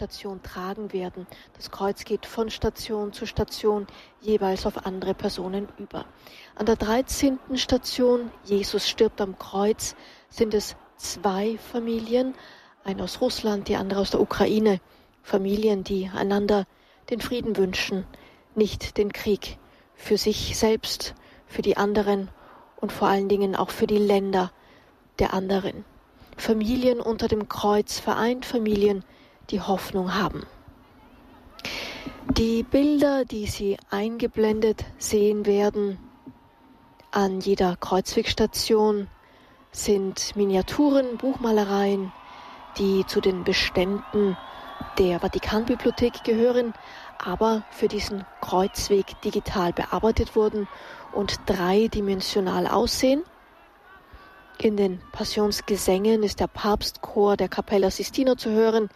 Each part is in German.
Station tragen werden. Das Kreuz geht von Station zu Station jeweils auf andere Personen über. An der 13. Station, Jesus stirbt am Kreuz, sind es zwei Familien, eine aus Russland, die andere aus der Ukraine. Familien, die einander den Frieden wünschen, nicht den Krieg für sich selbst, für die anderen und vor allen Dingen auch für die Länder der anderen. Familien unter dem Kreuz vereint, Familien, die Hoffnung haben. Die Bilder, die Sie eingeblendet sehen werden an jeder Kreuzwegstation, sind Miniaturen, Buchmalereien, die zu den Beständen der Vatikanbibliothek gehören, aber für diesen Kreuzweg digital bearbeitet wurden und dreidimensional aussehen. In den Passionsgesängen ist der Papstchor der Capella Sistina zu hören,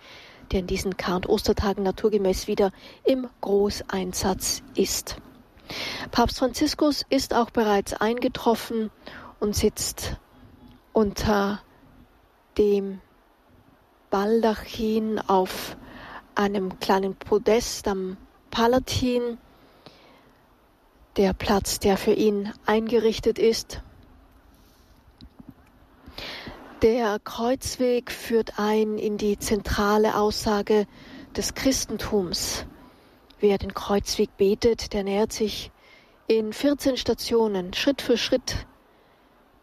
der in diesen Kar- und Ostertagen naturgemäß wieder im Großeinsatz ist. Papst Franziskus ist auch bereits eingetroffen und sitzt unter dem Baldachin auf einem kleinen Podest am Palatin, der Platz, der für ihn eingerichtet ist. Der Kreuzweg führt ein in die zentrale Aussage des Christentums. Wer den Kreuzweg betet, der nähert sich in 14 Stationen Schritt für Schritt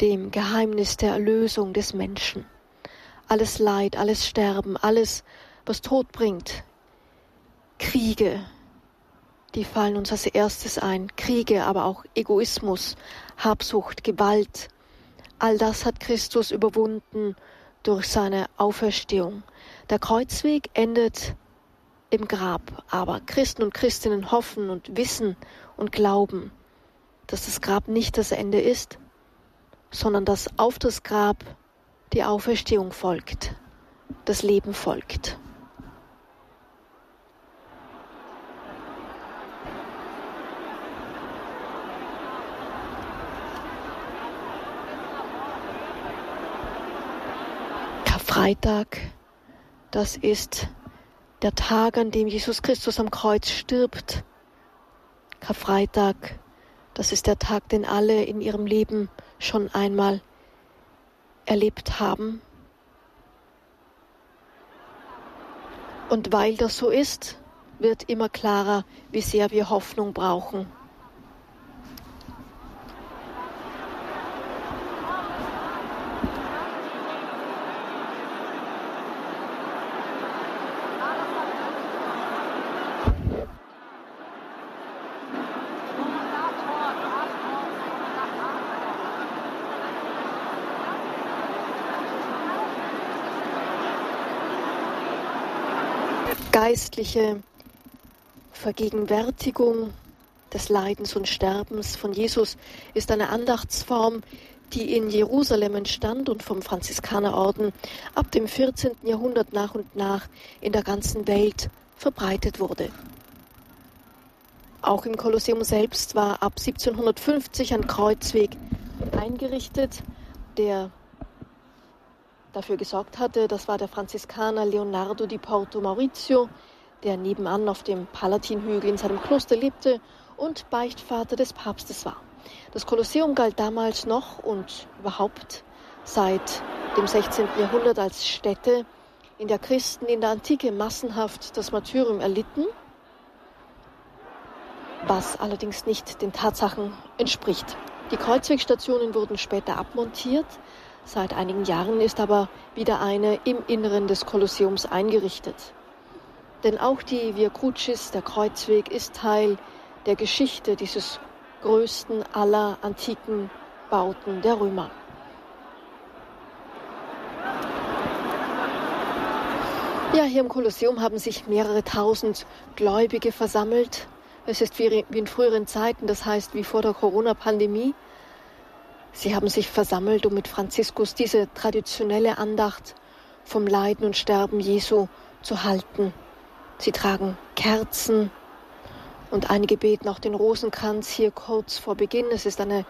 dem Geheimnis der Erlösung des Menschen. Alles Leid, alles Sterben, alles, was Tod bringt, Kriege, die fallen uns als erstes ein. Kriege, aber auch Egoismus, Habsucht, Gewalt, All das hat Christus überwunden durch seine Auferstehung. Der Kreuzweg endet im Grab, aber Christen und Christinnen hoffen und wissen und glauben, dass das Grab nicht das Ende ist, sondern dass auf das Grab die Auferstehung folgt, das Leben folgt. Freitag, das ist der Tag, an dem Jesus Christus am Kreuz stirbt. Karfreitag, das ist der Tag, den alle in ihrem Leben schon einmal erlebt haben. Und weil das so ist, wird immer klarer, wie sehr wir Hoffnung brauchen. Geistliche Vergegenwärtigung des Leidens und Sterbens von Jesus ist eine Andachtsform, die in Jerusalem entstand und vom Franziskanerorden ab dem 14. Jahrhundert nach und nach in der ganzen Welt verbreitet wurde. Auch im Kolosseum selbst war ab 1750 ein Kreuzweg eingerichtet, der dafür gesorgt hatte. Das war der Franziskaner Leonardo di Porto Maurizio, der nebenan auf dem Palatinhügel in seinem Kloster lebte und Beichtvater des Papstes war. Das Kolosseum galt damals noch und überhaupt seit dem 16. Jahrhundert als Stätte, in der Christen in der Antike massenhaft das Martyrium erlitten, was allerdings nicht den Tatsachen entspricht. Die Kreuzwegstationen wurden später abmontiert, Seit einigen Jahren ist aber wieder eine im Inneren des Kolosseums eingerichtet. Denn auch die Via Crucis, der Kreuzweg, ist Teil der Geschichte dieses größten aller antiken Bauten der Römer. Ja, hier im Kolosseum haben sich mehrere tausend Gläubige versammelt. Es ist wie in früheren Zeiten, das heißt wie vor der Corona-Pandemie. Sie haben sich versammelt, um mit Franziskus diese traditionelle Andacht vom Leiden und Sterben Jesu zu halten. Sie tragen Kerzen und einige beten auch den Rosenkranz hier kurz vor Beginn. Es ist eine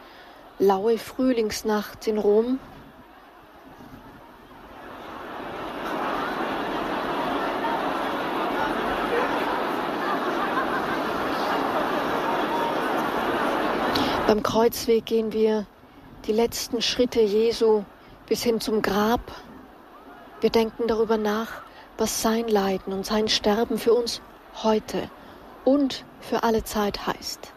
laue Frühlingsnacht in Rom. Beim Kreuzweg gehen wir die letzten Schritte Jesu bis hin zum Grab. Wir denken darüber nach, was sein Leiden und sein Sterben für uns heute und für alle Zeit heißt.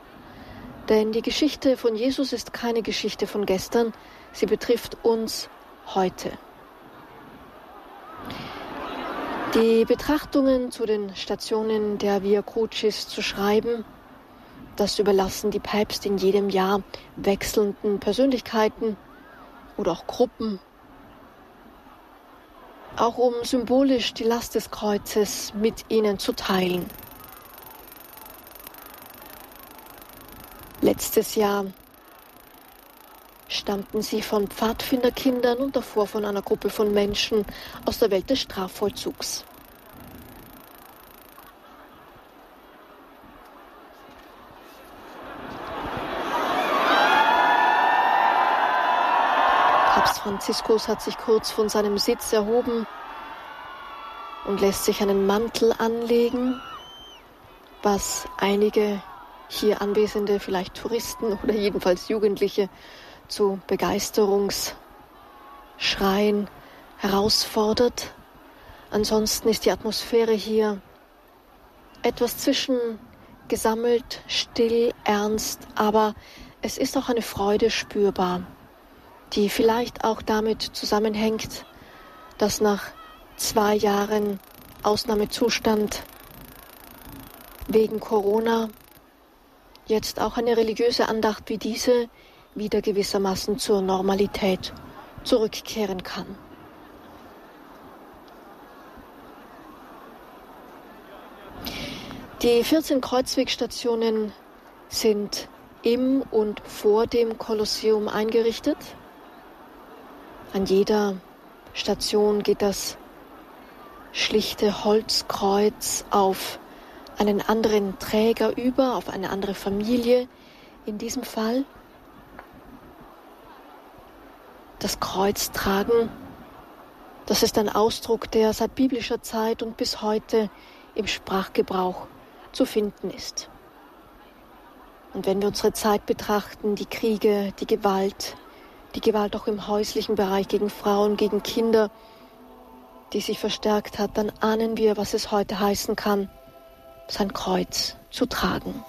Denn die Geschichte von Jesus ist keine Geschichte von gestern, sie betrifft uns heute. Die Betrachtungen zu den Stationen der Via Crucis zu schreiben, das überlassen die Päpste in jedem Jahr wechselnden Persönlichkeiten oder auch Gruppen, auch um symbolisch die Last des Kreuzes mit ihnen zu teilen. Letztes Jahr stammten sie von Pfadfinderkindern und davor von einer Gruppe von Menschen aus der Welt des Strafvollzugs. Papst Franziskus hat sich kurz von seinem Sitz erhoben und lässt sich einen Mantel anlegen, was einige hier Anwesende, vielleicht Touristen oder jedenfalls Jugendliche, zu Begeisterungsschreien herausfordert. Ansonsten ist die Atmosphäre hier etwas zwischen gesammelt, still, ernst, aber es ist auch eine Freude spürbar, die vielleicht auch damit zusammenhängt, dass nach zwei Jahren Ausnahmezustand wegen Corona jetzt auch eine religiöse Andacht wie diese wieder gewissermaßen zur Normalität zurückkehren kann. Die 14 Kreuzwegstationen sind im und vor dem Kolosseum eingerichtet. An jeder Station geht das schlichte Holzkreuz auf einen anderen Träger über, auf eine andere Familie in diesem Fall. Das Kreuz tragen, das ist ein Ausdruck, der seit biblischer Zeit und bis heute im Sprachgebrauch zu finden ist. Und wenn wir unsere Zeit betrachten, die Kriege, die Gewalt, die Gewalt auch im häuslichen Bereich gegen Frauen, gegen Kinder, die sich verstärkt hat, dann ahnen wir, was es heute heißen kann, sein Kreuz zu tragen.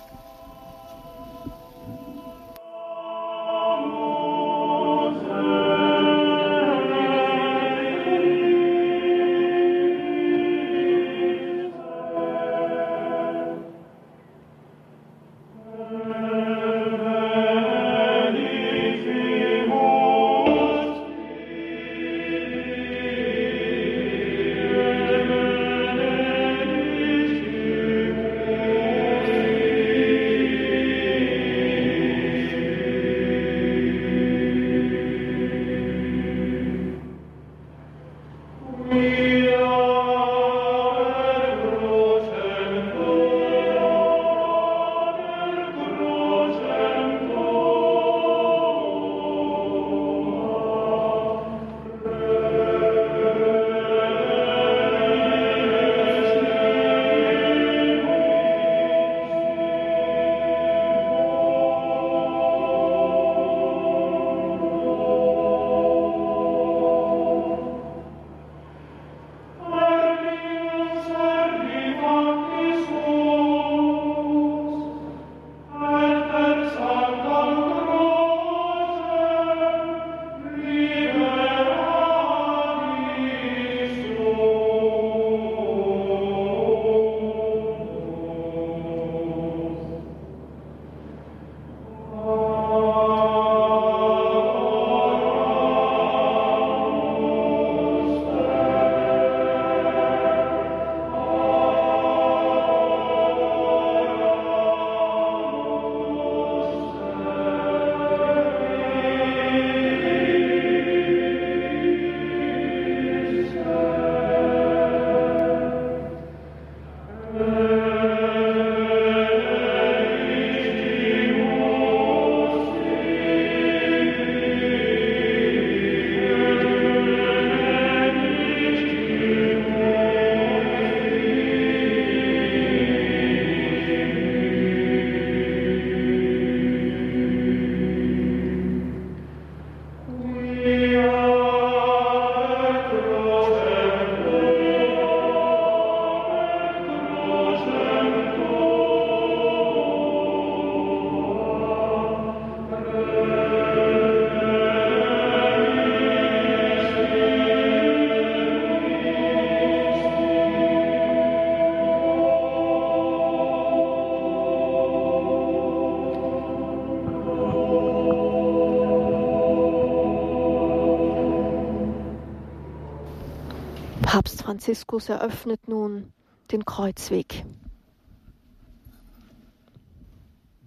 Papst Franziskus eröffnet nun den Kreuzweg.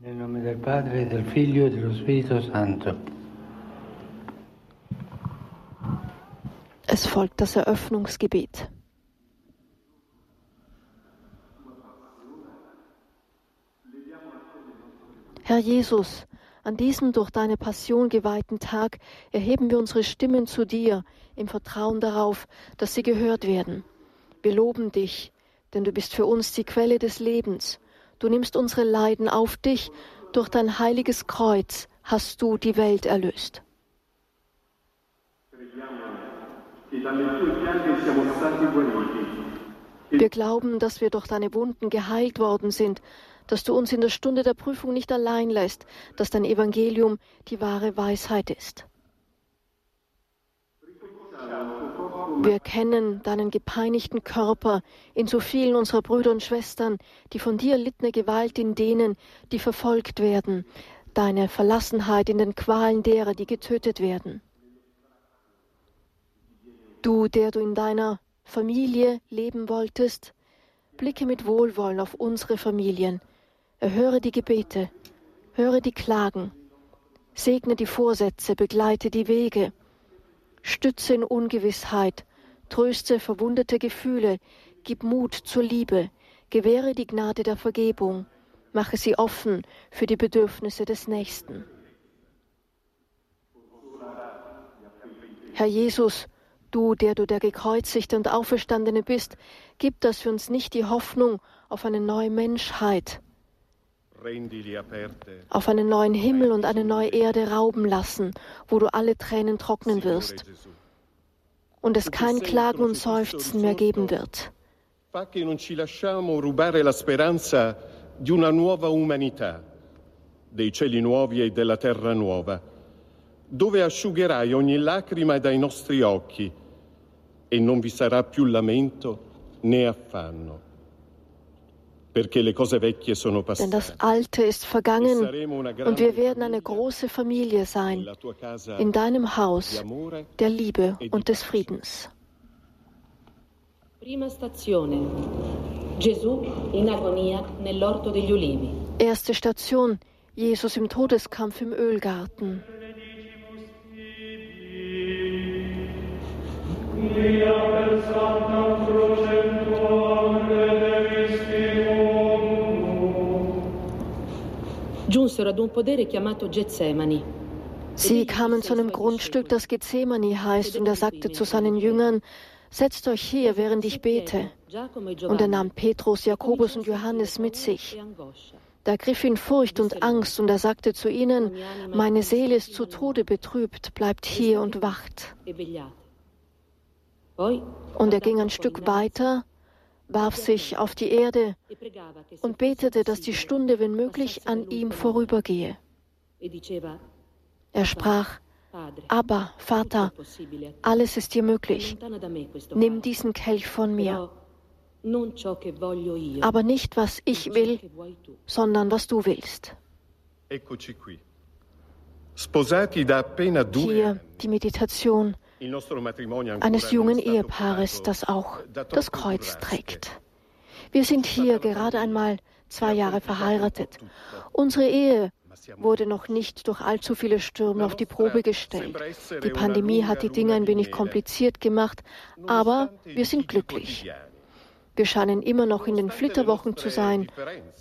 Nel nome del Padre, del Figlio e dello Spirito Santo. Es folgt das Eröffnungsgebet. Herr Jesus, an diesem durch deine Passion geweihten Tag erheben wir unsere Stimmen zu dir im Vertrauen darauf, dass sie gehört werden. Wir loben dich, denn du bist für uns die Quelle des Lebens. Du nimmst unsere Leiden auf dich, durch dein heiliges Kreuz hast du die Welt erlöst. Wir glauben, dass wir durch deine Wunden geheilt worden sind dass du uns in der Stunde der Prüfung nicht allein lässt, dass dein Evangelium die wahre Weisheit ist. Wir kennen deinen gepeinigten Körper in so vielen unserer Brüder und Schwestern, die von dir erlittene Gewalt in denen, die verfolgt werden, deine Verlassenheit in den Qualen derer, die getötet werden. Du, der du in deiner Familie leben wolltest, blicke mit Wohlwollen auf unsere Familien, Erhöre die Gebete, höre die Klagen, segne die Vorsätze, begleite die Wege, stütze in Ungewissheit, tröste verwundete Gefühle, gib Mut zur Liebe, gewähre die Gnade der Vergebung, mache sie offen für die Bedürfnisse des Nächsten. Herr Jesus, du, der du der gekreuzigte und auferstandene bist, gib, dass wir uns nicht die Hoffnung auf eine neue Menschheit, auf einen neuen Himmel und eine neue Erde rauben lassen, wo du alle Tränen trocknen wirst und es kein Klagen und Seufzen mehr geben wird. di una nuova umanità, dei cieli nuovi e della terra nuova, dove asciugherai ogni lacrima dai nostri occhi e non vi sarà più lamento né affanno. Denn das Alte ist vergangen und wir werden eine große Familie sein in deinem Haus der Liebe und des Friedens. Erste Station. Jesus im Todeskampf im Ölgarten. Per Santa giunsero ad un podere chiamato Getsemani. Sie kamen zu einem Grundstück, das Gethsemane heißt, und er sagte zu seinen Jüngern, Setzt euch hier, während ich bete. Und er nahm Petrus, Jakobus und Johannes mit sich. Da griff ihn Furcht und Angst, und er sagte zu ihnen, Meine Seele ist zu Tode betrübt, bleibt hier und wacht. Und er ging ein Stück weiter warf sich auf die Erde und betete, dass die Stunde, wenn möglich, an ihm vorübergehe. Er sprach, aber Vater, alles ist dir möglich. Nimm diesen Kelch von mir. Aber nicht, was ich will, sondern was du willst. Hier die Meditation eines jungen Ehepaares, das auch das Kreuz trägt. Wir sind hier gerade einmal zwei Jahre verheiratet. Unsere Ehe wurde noch nicht durch allzu viele Stürme auf die Probe gestellt. Die Pandemie hat die Dinge ein wenig kompliziert gemacht, aber wir sind glücklich. Wir scheinen immer noch in den Flitterwochen zu sein,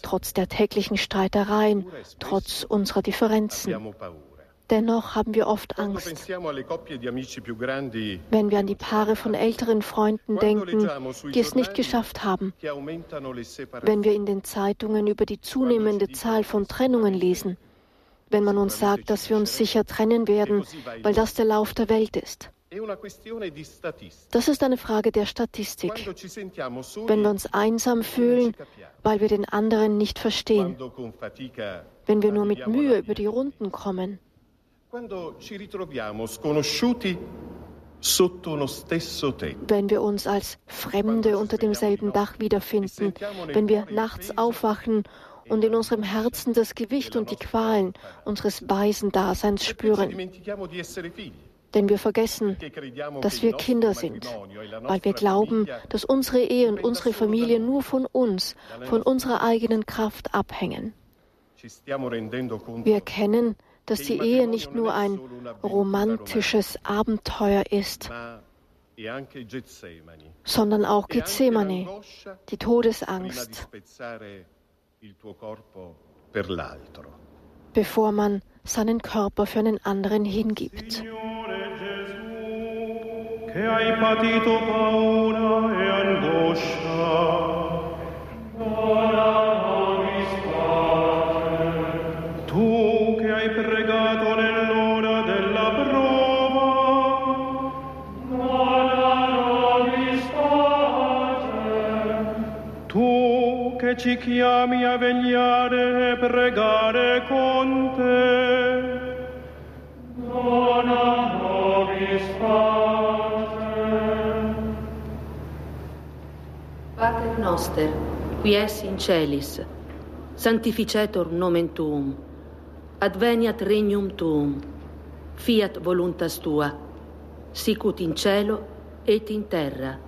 trotz der täglichen Streitereien, trotz unserer Differenzen. Dennoch haben wir oft Angst. Wenn wir an die Paare von älteren Freunden denken, die es nicht geschafft haben. Wenn wir in den Zeitungen über die zunehmende Zahl von Trennungen lesen. Wenn man uns sagt, dass wir uns sicher trennen werden, weil das der Lauf der Welt ist. Das ist eine Frage der Statistik. Wenn wir uns einsam fühlen, weil wir den anderen nicht verstehen. Wenn wir nur mit Mühe über die Runden kommen wenn wir uns als Fremde unter demselben Dach wiederfinden, wenn wir nachts aufwachen und in unserem Herzen das Gewicht und die Qualen unseres Waisendaseins spüren. Denn wir vergessen, dass wir Kinder sind, weil wir glauben, dass unsere Ehe und unsere Familie nur von uns, von unserer eigenen Kraft abhängen. Wir erkennen, dass die Ehe nicht nur ein romantisches Abenteuer ist, sondern auch Gethsemane, die Todesangst, bevor man seinen Körper für einen anderen hingibt. che hai patito paura e angoscia. Tu ci chiami a vegliare e pregare con te. Dona nobis pace. Pater noster, qui es in celis, sanctificetur nomen tuum, adveniat regnum tuum, fiat voluntas tua, sicut in cielo et in terra.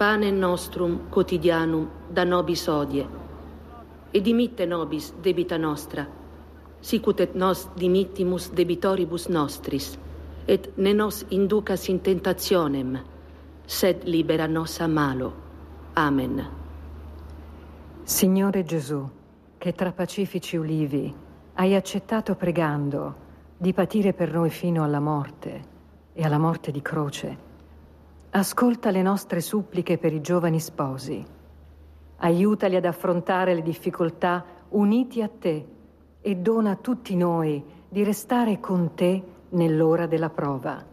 Pane nostrum quotidianum da nobis odie, et dimitte nobis debita nostra, sicut et nos dimittimus debitoribus nostris, et ne nos inducas in tentationem, sed libera nos a malo. Amen. Signore Gesù, che tra pacifici ulivi hai accettato pregando di patire per noi fino alla morte e alla morte di croce, ascolta le nostre suppliche per i giovani sposi. Aiutali ad affrontare le difficoltà uniti a te e dona a tutti noi di restare con te nell'ora della prova.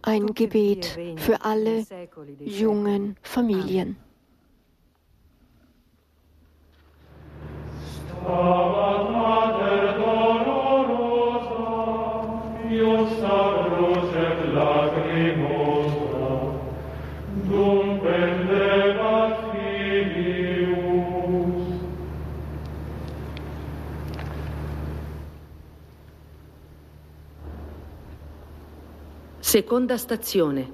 Ein Gebet für alle jungen Familien. Stabat Mater Seconda stazione.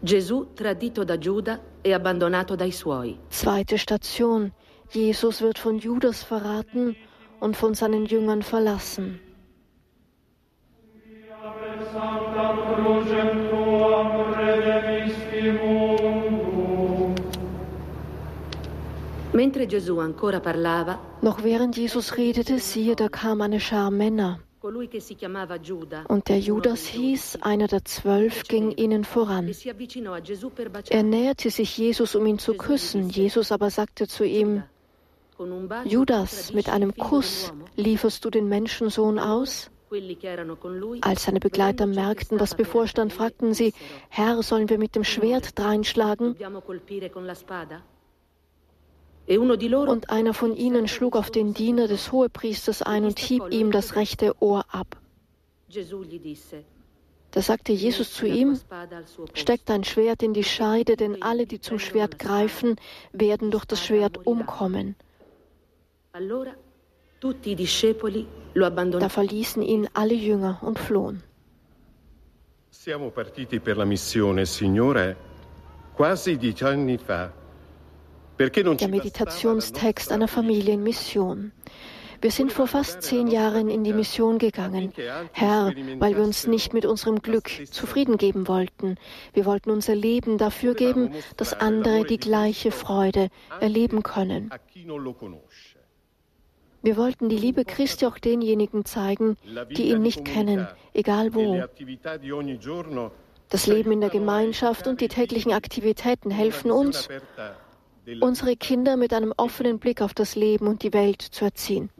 Gesù tradito da Giuda e abbandonato dai suoi. Zweite Station. Jesus wird von Judas verraten und von seinen Jüngern verlassen. Mentre Gesù ancora parlava, noch während Jesus redete, siehe, da kam eine Schar Männer. Und der Judas hieß, einer der zwölf, ging ihnen voran. Er näherte sich Jesus, um ihn zu küssen. Jesus aber sagte zu ihm, Judas, mit einem Kuss lieferst du den Menschensohn aus? Als seine Begleiter merkten, was bevorstand, fragten sie, Herr, sollen wir mit dem Schwert dreinschlagen? Und einer von ihnen schlug auf den Diener des Hohepriesters ein und hieb ihm das rechte Ohr ab. Da sagte Jesus zu ihm, steck dein Schwert in die Scheide, denn alle, die zum Schwert greifen, werden durch das Schwert umkommen. Da verließen ihn alle Jünger und flohen. Siamo partiti per la missione, Signore, quasi dieci anni fa. Der Meditationstext einer Familienmission. Wir sind vor fast zehn Jahren in die Mission gegangen, Herr, weil wir uns nicht mit unserem Glück zufrieden geben wollten. Wir wollten unser Leben dafür geben, dass andere die gleiche Freude erleben können. Wir wollten die Liebe Christi auch denjenigen zeigen, die ihn nicht kennen, egal wo. Das Leben in der Gemeinschaft und die täglichen Aktivitäten helfen uns, unsere Kinder mit einem offenen Blick auf das Leben und die Welt zu erziehen.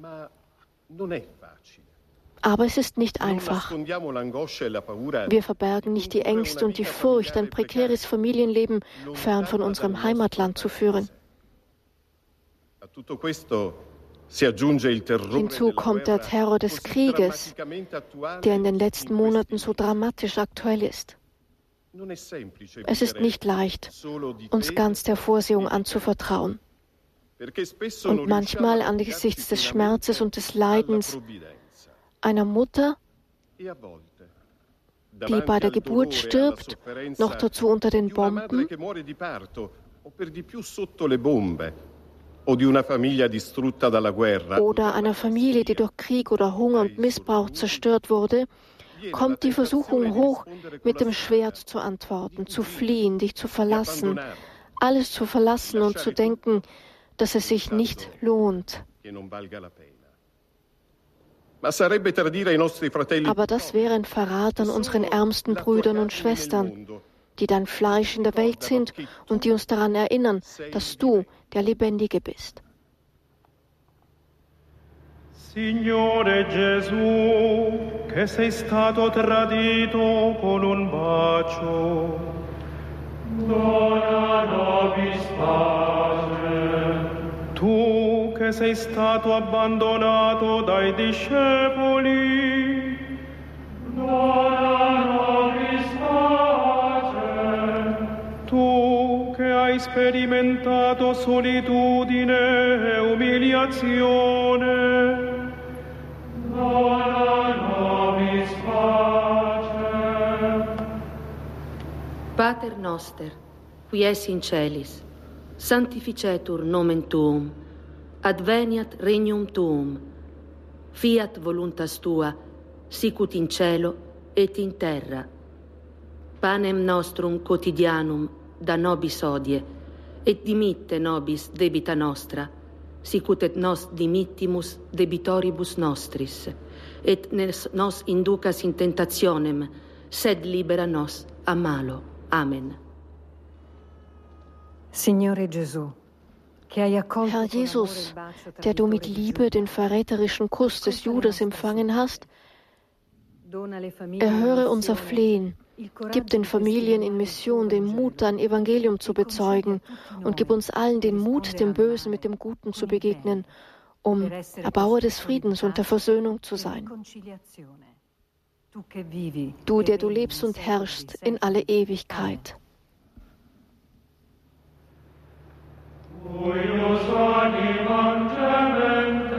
Aber es ist nicht einfach. Wir verbergen nicht die Ängste und die Furcht, ein prekäres Familienleben fern von unserem Heimatland zu führen. Hinzu kommt der Terror des Krieges, der in den letzten Monaten so dramatisch aktuell ist. Es ist nicht leicht, uns ganz der Vorsehung anzuvertrauen. Und manchmal angesichts des Schmerzes und des Leidens einer Mutter die bei der Geburt stirbt, noch dazu unter den Bomben? Oder einer Familie, die durch Krieg oder Hunger und Missbrauch zerstört wurde, kommt die Versuchung hoch, mit dem Schwert zu antworten, zu fliehen, dich zu verlassen, alles zu verlassen und zu denken, dass es sich nicht lohnt. Aber das wäre ein Verrat an unseren ärmsten Brüdern und Schwestern, die dein Fleisch in der Welt sind und die uns daran erinnern, dass du der Lebendige bist. Signore Gesù, che sei stato tradito con un bacio, dona nobis pace. Tu che sei stato abbandonato dai discepoli, dona nobis pace. Tu che hai sperimentato solitudine e umiliazione, Pater noster, qui es in celis, sanctificetur nomen tuum, adveniat regnum tuum, fiat voluntas tua, sicut in cielo et in terra. Panem nostrum quotidianum da nobis odie, et dimitte nobis debita nostra, sicut et nos dimittimus debitoribus nostris, et nos inducas in tentationem, sed libera nos a malo. Amen. Signore Gesù, Herr Jesus, der du mit Liebe den verräterischen Kuss des Judas empfangen hast, erhöre unser Flehen Gib den Familien in Mission den Mut, dein Evangelium zu bezeugen und gib uns allen den Mut, dem Bösen mit dem Guten zu begegnen, um Erbauer des Friedens und der Versöhnung zu sein. Du, der du lebst und herrschst in alle Ewigkeit. Et dolente,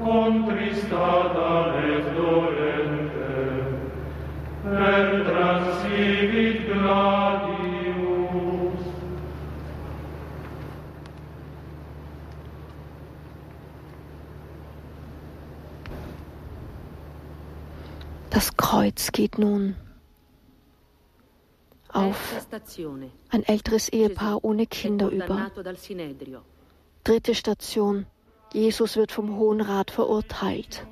per transivit gladius. Das Kreuz geht nun auf ein älteres Ehepaar ohne Kinder über. Dritte Station. Jesus wird vom Hohen Rat verurteilt.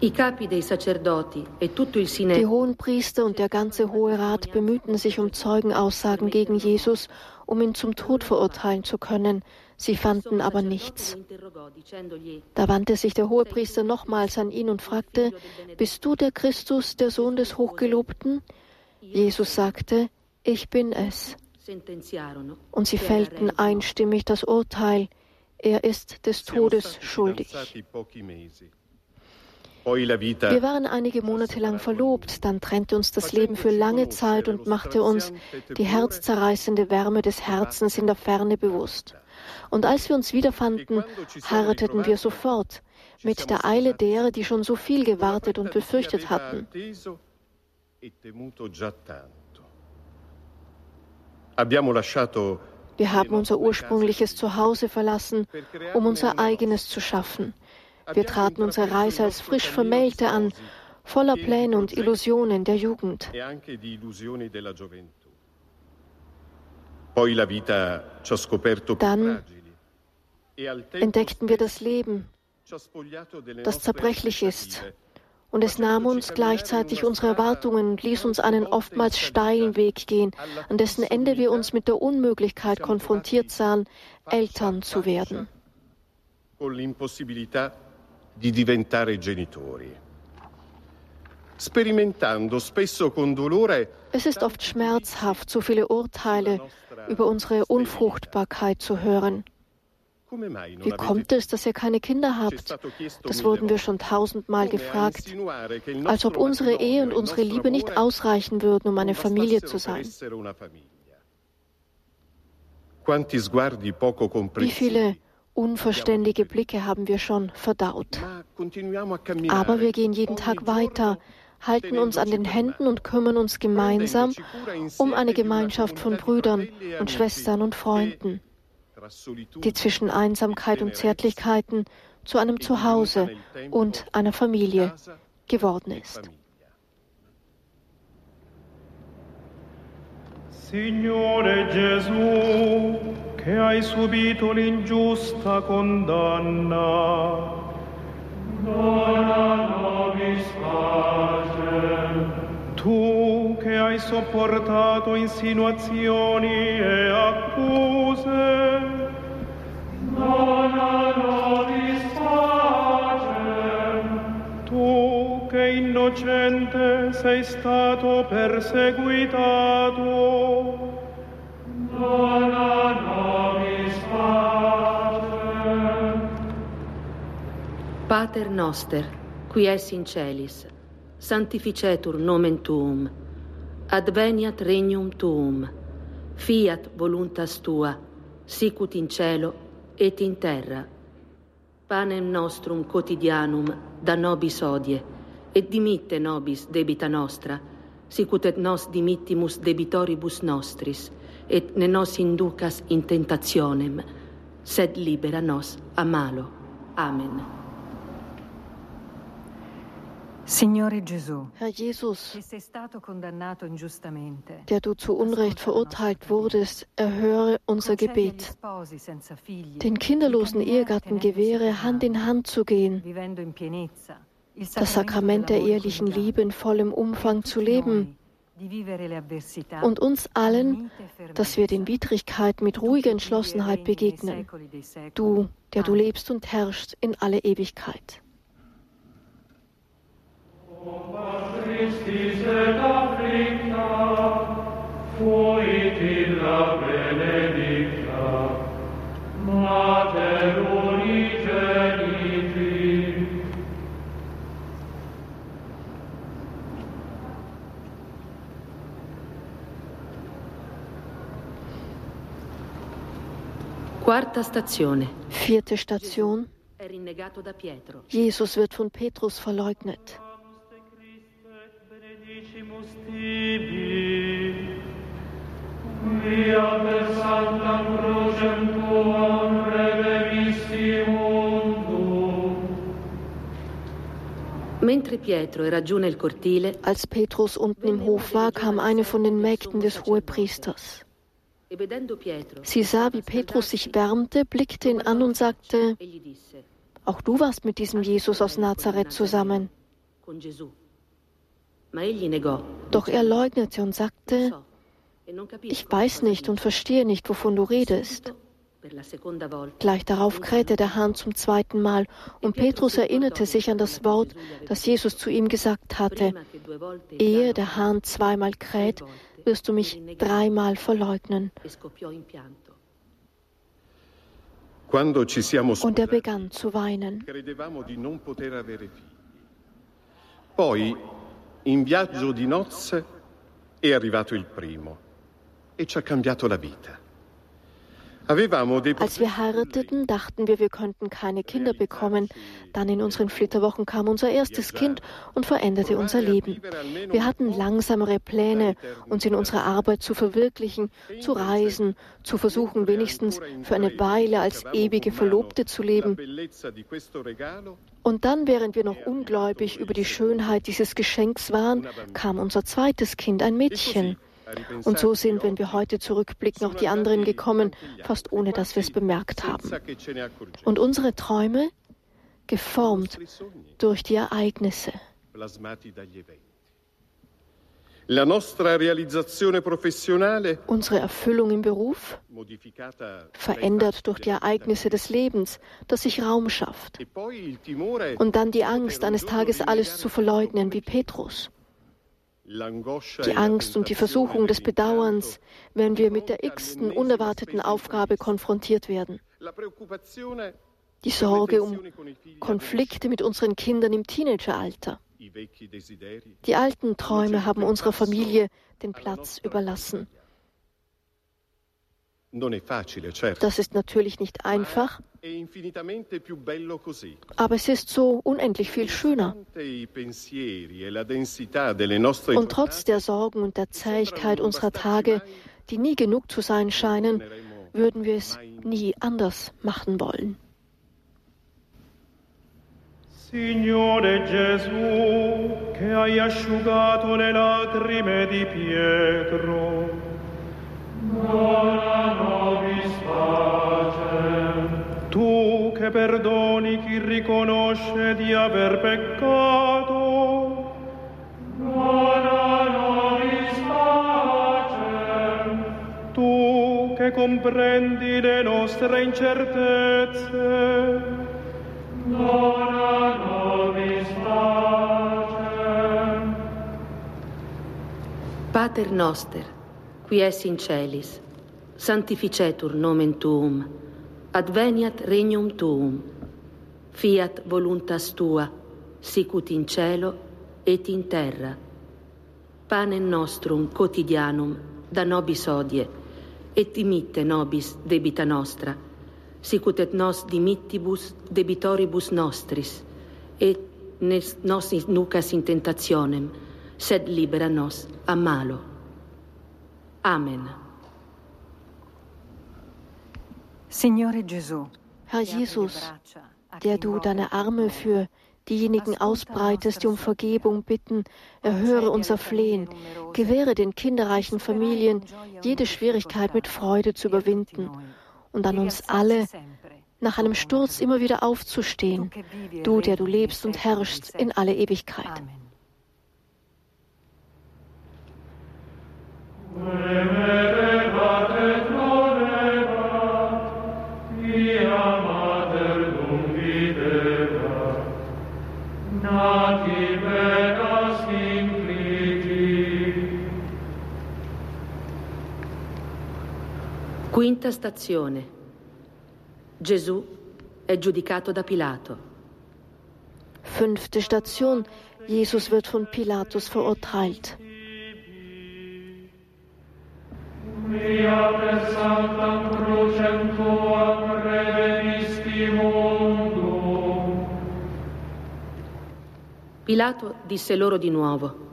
E Die Hohenpriester und der ganze Hohe Rat bemühten sich um Zeugenaussagen gegen Jesus, um ihn zum Tod verurteilen zu können. Sie fanden aber nichts. Da wandte sich der Hohepriester nochmals an ihn und fragte, Bist du der Christus, der Sohn des Hochgelobten? Jesus sagte, ich bin es. Und sie fällten einstimmig das Urteil, er ist des Todes schuldig. Wir waren einige Monate lang verlobt, dann trennte uns das Leben für lange Zeit und machte uns die herzzerreißende Wärme des Herzens in der Ferne bewusst. Und als wir uns wiederfanden, heirateten wir sofort, mit der Eile derer, die schon so viel gewartet und befürchtet hatten. Wir haben unser ursprüngliches Zuhause verlassen, um unser eigenes zu schaffen. Wir traten unsere Reise als frisch Vermählte an, voller Pläne und Illusionen der Jugend. Dann entdeckten wir das Leben, das zerbrechlich ist und es nahm uns gleichzeitig unsere Erwartungen und ließ uns einen oftmals steilen Weg gehen, an dessen Ende wir uns mit der Unmöglichkeit konfrontiert sahen, Eltern zu werden. di diventare genitori. Sperimentando spesso con dolore es ist oft schmerzhaft, so viele Urteile über unsere Unfruchtbarkeit zu hören. Wie kommt es, dass ihr keine Kinder habt? Das wurden wir schon tausendmal gefragt, als ob unsere Ehe und unsere Liebe nicht ausreichen würden, um eine Familie zu sein. Wie viele unverständige Blicke haben wir schon verdaut. Aber wir gehen jeden Tag weiter, halten uns an den Händen und kümmern uns gemeinsam um eine Gemeinschaft von Brüdern e und Schwestern und che Freunden, die zwischen Einsamkeit und Zärtlichkeiten zu einem Zuhause und einer Familie geworden ist. Signore Gesù, che hai subito l'ingiusta condanna, dona nobis pacem. Tu che hai sopportato insinuazioni e accuse, dona nobis pacem. Tu che innocente sei stato perseguitato, dona nobis pacem. Pater noster, qui es in celis, sanctificetur nomen tuum, adveniat regnum tuum, fiat voluntas tua, sicut in cielo et in terra. Panem nostrum quotidianum da nobis odie, et dimitte nobis debita nostra, sicut et nos dimittimus debitoribus nostris, et ne nos inducas in tentationem, sed libera nos a malo. Amen. Signore Gesù, Herr Jesus, der du zu Unrecht verurteilt wurdest, erhöre unser Gebet. Den kinderlosen Ehegatten gewähre, Hand in Hand zu gehen, das Sakrament der coniugale. Liebe in vollem Umfang zu leben und uns allen, fermezza. dass wir den Widrigkeiten mit ruhiger e Entschlossenheit begegnen. Du, der du lebst und herrschst in alle Ewigkeit. Quarta stazione. Vierte Station. Jesus wird von Petrus verleugnet. Als Petrus unten im Hof war, kam eine von den Mägden des Hohepriesters. e Sie sah, wie Petrus sich wärmte, blickte ihn an und sagte, e auch du warst mit diesem Jesus aus Nazareth zusammen. Doch er leugnete und sagte, ich weiß nicht und verstehe nicht, wovon du redest. Gleich darauf krähte der Hahn zum zweiten Mal und Petrus erinnerte sich an das Wort, das Jesus zu ihm gesagt hatte, ehe der Hahn zweimal kräht, wirst du mich dreimal verleugnen. e Und er begann zu weinen. Poi, in viaggio di nozze, è arrivato il primo Als wir heirateten, dachten wir, wir könnten keine Kinder bekommen. Dann in unseren Flitterwochen kam unser erstes Kind und veränderte unser Leben. Wir hatten langsamere Pläne, uns in unserer Arbeit zu verwirklichen, zu reisen, zu versuchen, wenigstens für eine Weile als ewige Verlobte zu leben. Und dann, während wir noch ungläubig über die Schönheit dieses Geschenks waren, kam unser zweites Kind, ein Mädchen. Und so sind, wenn wir heute zurückblicken, auch die anderen gekommen, fast ohne dass wir es bemerkt haben. Und unsere Träume geformt durch die Ereignisse. Unsere Erfüllung im Beruf verändert durch die Ereignisse des Lebens, das sich Raum schafft. e Und dann die Angst, eines Tages alles zu verleugnen, wie Petrus. Die Angst und die Versuchung des Bedauerns, wenn wir mit der x-ten unerwarteten Aufgabe konfrontiert werden. Die Sorge um Konflikte mit unseren Kindern im Teenageralter. Die alten Träume haben unserer Familie den Platz überlassen. Non è facile, certo. Das ist natürlich nicht einfach, È infinitamente più bello così. aber es ist so unendlich viel schöner. E Und trotz der Sorgen und der Zähigkeit unserer Tage, die nie genug zu sein scheinen, würden wir es nie anders machen wollen. Signore Gesù, che hai asciugato le lacrime di Pietro. Tu che perdoni chi riconosce di aver peccato, dona nobis pacem. Tu che comprendi le nostre incertezze, dona nobis pacem. Pater noster, qui es in celis, sanctificetur nomen tuum, adveniat regnum tuum, fiat voluntas tua, sicut in cielo et in terra. Panem nostrum quotidianum da nobis odie, et dimitte nobis debita nostra, sicut et nos dimittibus debitoribus nostris, et nes nos nucas in tentationem, sed libera nos a malo. Amen. Herr Jesus, der du deine Arme für diejenigen ausbreitest, die um Vergebung bitten, erhöre unser Flehen, gewähre den kinderreichen Familien jede Schwierigkeit mit Freude zu überwinden und an uns alle nach einem Sturz immer wieder aufzustehen, du, der du lebst und herrschst in alle Ewigkeit. Amen. Quinta stazione. Gesù è giudicato da Pilato. Fünfte Station. Jesus wird von Pilatus verurteilt. Pilato disse loro di nuovo,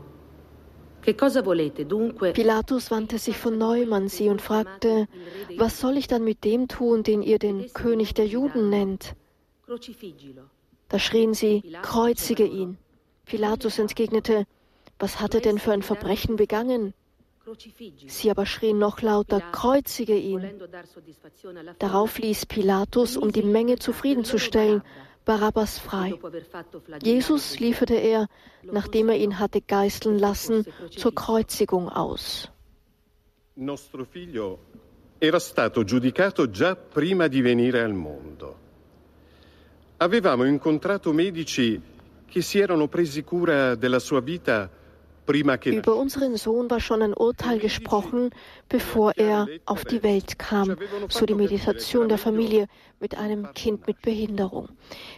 Che cosa volete dunque? Pilatus wandte sich von neuem an sie und fragte, was soll ich dann mit dem tun, den ihr den König der Juden nennt? Da schrien sie, kreuzige ihn. Pilatus entgegnete, was hat er denn für ein Verbrechen begangen? Sie aber schrien noch lauter, kreuzige ihn. Darauf ließ Pilatus, um die Menge zufriedenzustellen, Barabbas frei. flagellare Jesus lieferte er, nachdem er ihn hatte geißeln lassen, zur Kreuzigung aus. Nostro figlio era stato giudicato già prima di venire al mondo. Avevamo incontrato medici che si erano presi cura della sua vita Über unseren Sohn war schon ein Urteil gesprochen, bevor er auf die Welt kam, so die Meditation der Familie mit einem Kind mit Behinderung.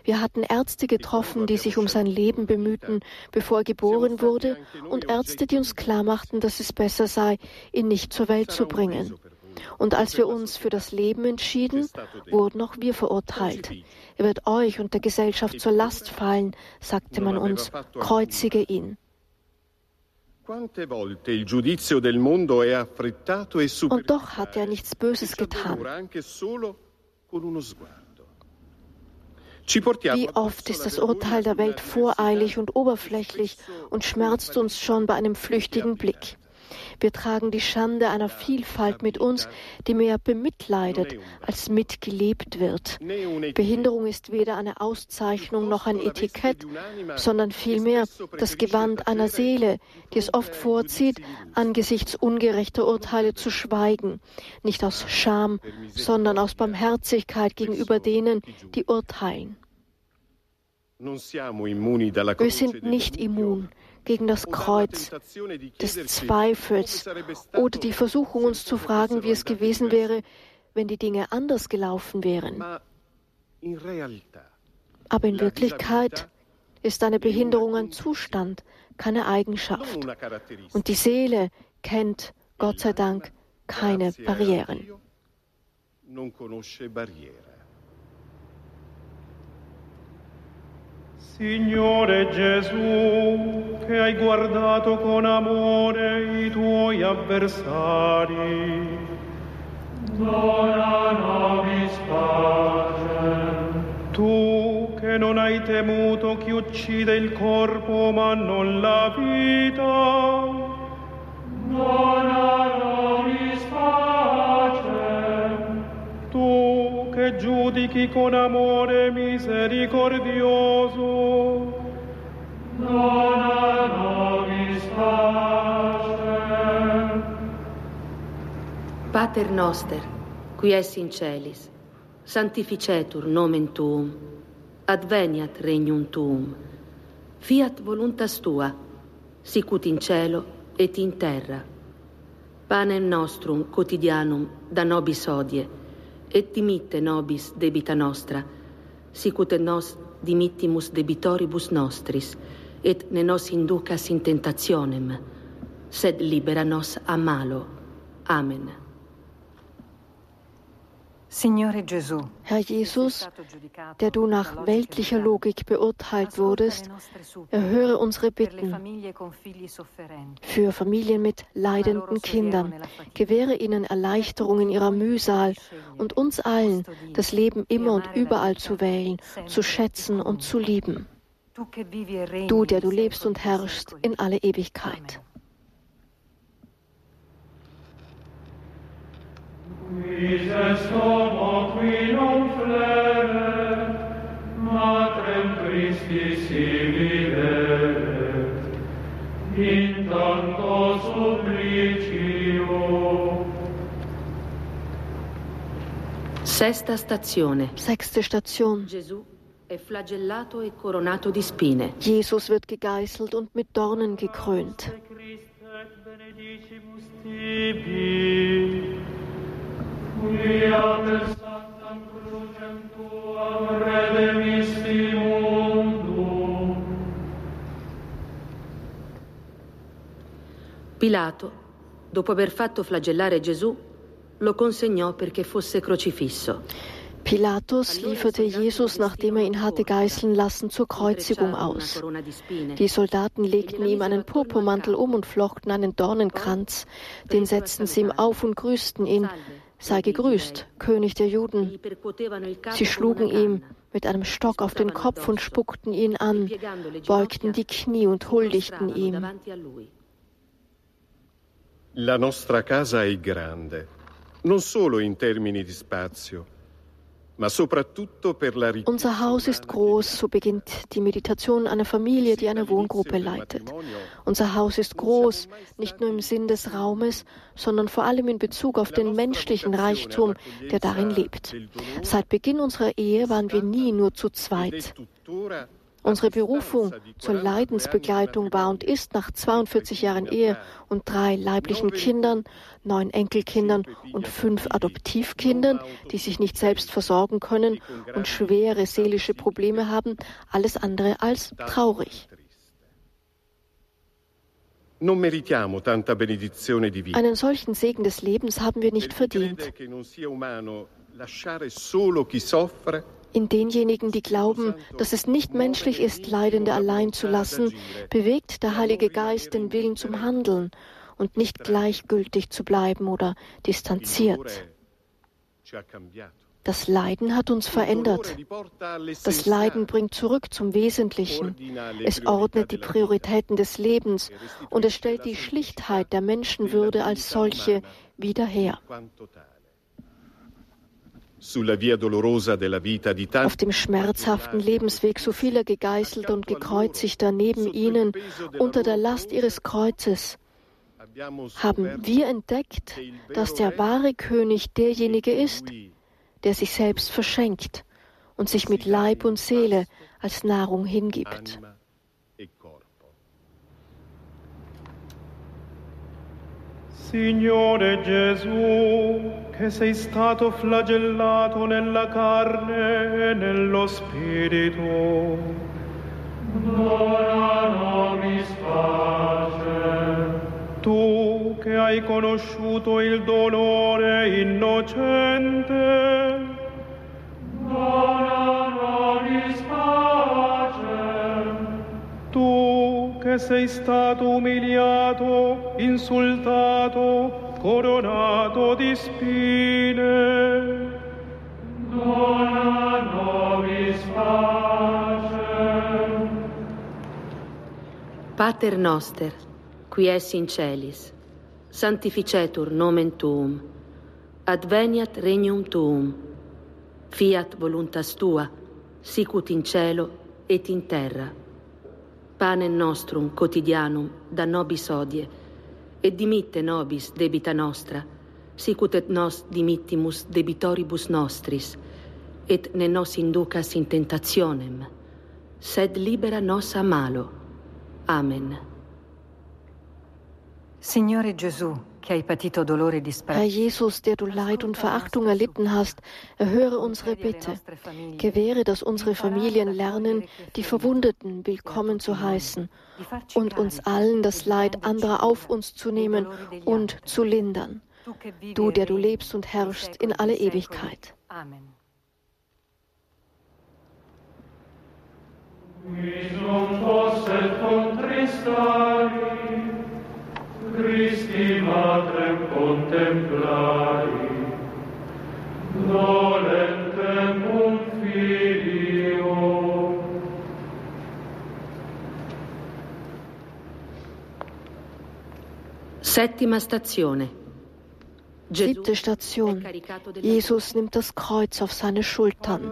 Wir hatten Ärzte getroffen, die sich um sein Leben bemühten, bevor er geboren wurde, und Ärzte, die uns klarmachten, dass es besser sei, ihn nicht zur Welt zu bringen. Und als wir uns für das Leben entschieden, wurden auch wir verurteilt. Er wird euch und der Gesellschaft zur Last fallen, sagte man uns, kreuzige ihn. Quante volte il giudizio del mondo è affrettato e Und doch hat er nichts Böses e getan. Wie oft ist das Urteil der Welt voreilig und oberflächlich und schmerzt uns schon bei einem flüchtigen Blick. Wir tragen die Schande einer Vielfalt mit uns, die mehr bemitleidet als mitgelebt wird. Behinderung ist weder eine Auszeichnung noch ein Etikett, sondern vielmehr das Gewand einer Seele, die es oft vorzieht, angesichts ungerechter Urteile zu schweigen, nicht aus Scham, sondern aus Barmherzigkeit gegenüber denen, die urteilen. Wir sind nicht immun gegen das Kreuz des Zweifels oder die Versuchung, uns zu fragen, wie es gewesen wäre, wenn die Dinge anders gelaufen wären. Aber in Wirklichkeit ist eine Behinderung ein Zustand, keine Eigenschaft. Und die Seele kennt, Gott sei Dank, keine Barrieren. Signore Gesù, che hai guardato con amore i tuoi avversari, dona nobis pacem. Tu che non hai temuto chi uccide il corpo ma non la vita, dona nobis pacem. giudichi con amore misericordioso. Dona nobis pace. Pater noster, qui es in celis, sanctificetur nomen tuum, adveniat regnum tuum, fiat voluntas tua, sicut in cielo et in terra. Panem nostrum quotidianum da nobis odie, et dimitte nobis debita nostra, sicut et nos dimittimus debitoribus nostris, et ne nos inducas in tentationem, sed libera nos a malo. Amen. Herr Jesus, der du nach weltlicher Logik beurteilt wurdest, erhöre unsere Bitten für Familien mit leidenden Kindern, gewähre ihnen Erleichterung in ihrer Mühsal und uns allen das Leben immer und überall zu wählen, zu schätzen und zu lieben. Du, der du lebst und herrschst in alle Ewigkeit. Quis est homo qui non fleret, matrem Christi si videret, in tanto supplicio. Sesta stazione. Sechste Station. Gesù è flagellato e coronato di spine. Jesus wird gegeißelt und mit Dornen gekrönt. Pilato, dopo aver fatto flagellare Gesù, lo consegnò perché fosse crocifisso. Pilatus lieferte Jesus, nachdem er ihn hatte geißeln lassen, zur Kreuzigung aus. Die Soldaten legten ihm einen Purpurmantel um und flochten einen Dornenkranz. Den setzten sie ihm auf und grüßten ihn. Sei gegrüßt, König der Juden. Sie schlugen ihm mit einem Stock auf den Kopf und spuckten ihn an, beugten die Knie und huldigten ihm. La nostra casa è grande, non solo in termini di spazio, ma soprattutto per la ricchezza Unser Haus ist groß, so beginnt die Meditation einer Familie, die eine Wohngruppe leitet. Unser Haus ist groß, nicht nur im Sinn des Raumes, sondern vor allem in Bezug auf den menschlichen Reichtum, der darin lebt. Seit Beginn unserer Ehe waren wir nie nur zu zweit. Unsere Berufung zur Leidensbegleitung war und ist nach 42 Jahren Ehe und drei leiblichen Kindern, neun Enkelkindern und fünf Adoptivkindern, die sich nicht selbst versorgen können und schwere seelische Probleme haben, alles andere als traurig. Einen solchen Segen des Lebens haben wir nicht verdient. In denjenigen, die glauben, dass es nicht menschlich ist, Leidende allein zu lassen, bewegt der Heilige Geist den Willen zum Handeln und nicht gleichgültig zu bleiben oder distanziert. Das Leiden hat uns verändert. Das Leiden bringt zurück zum Wesentlichen. Es ordnet die Prioritäten des Lebens und es stellt die Schlichtheit der Menschenwürde als solche wieder her. in quanto tale. Sulla via dolorosa della vita di tanti Auf dem schmerzhaften Lebensweg so vieler Gegeißelter und Gekreuzigter neben ihnen, unter der Last ihres Kreuzes, haben wir entdeckt, dass der wahre König derjenige ist, der sich selbst verschenkt und sich mit Leib und Seele als Nahrung hingibt. Signore Gesù, che sei stato flagellato nella carne e nello spirito, dona nobis pace. Tu che hai conosciuto il dolore innocente, dona nobis pacem. sei stato umiliato, insultato, coronato di spine. Dona nobis pace. Pater noster, qui es in celis, sanctificetur nomen tuum, adveniat regnum tuum, fiat voluntas tua, sicut in cielo et in terra. Panem nostrum quotidianum da nobis odie, et dimitte nobis debita nostra, sicut et nos dimittimus debitoribus nostris, et ne nos inducas in tentationem, sed libera nos a malo. Amen. Signore Gesù, e Herr Jesus, der du Leid und Verachtung erlitten hast, erhöre unsere Bitte. Gewähre, dass unsere Familien lernen, die Verwundeten willkommen zu heißen und uns allen das Leid anderer auf uns zu nehmen und zu lindern. Du, der du lebst und herrschst in alle Ewigkeit. Amen. Visum posset contristari, Christi Matrem contemplari, dolentem cum filio. Settima stazione. Siebte Station. Jesus nimmt das Kreuz auf seine Schultern.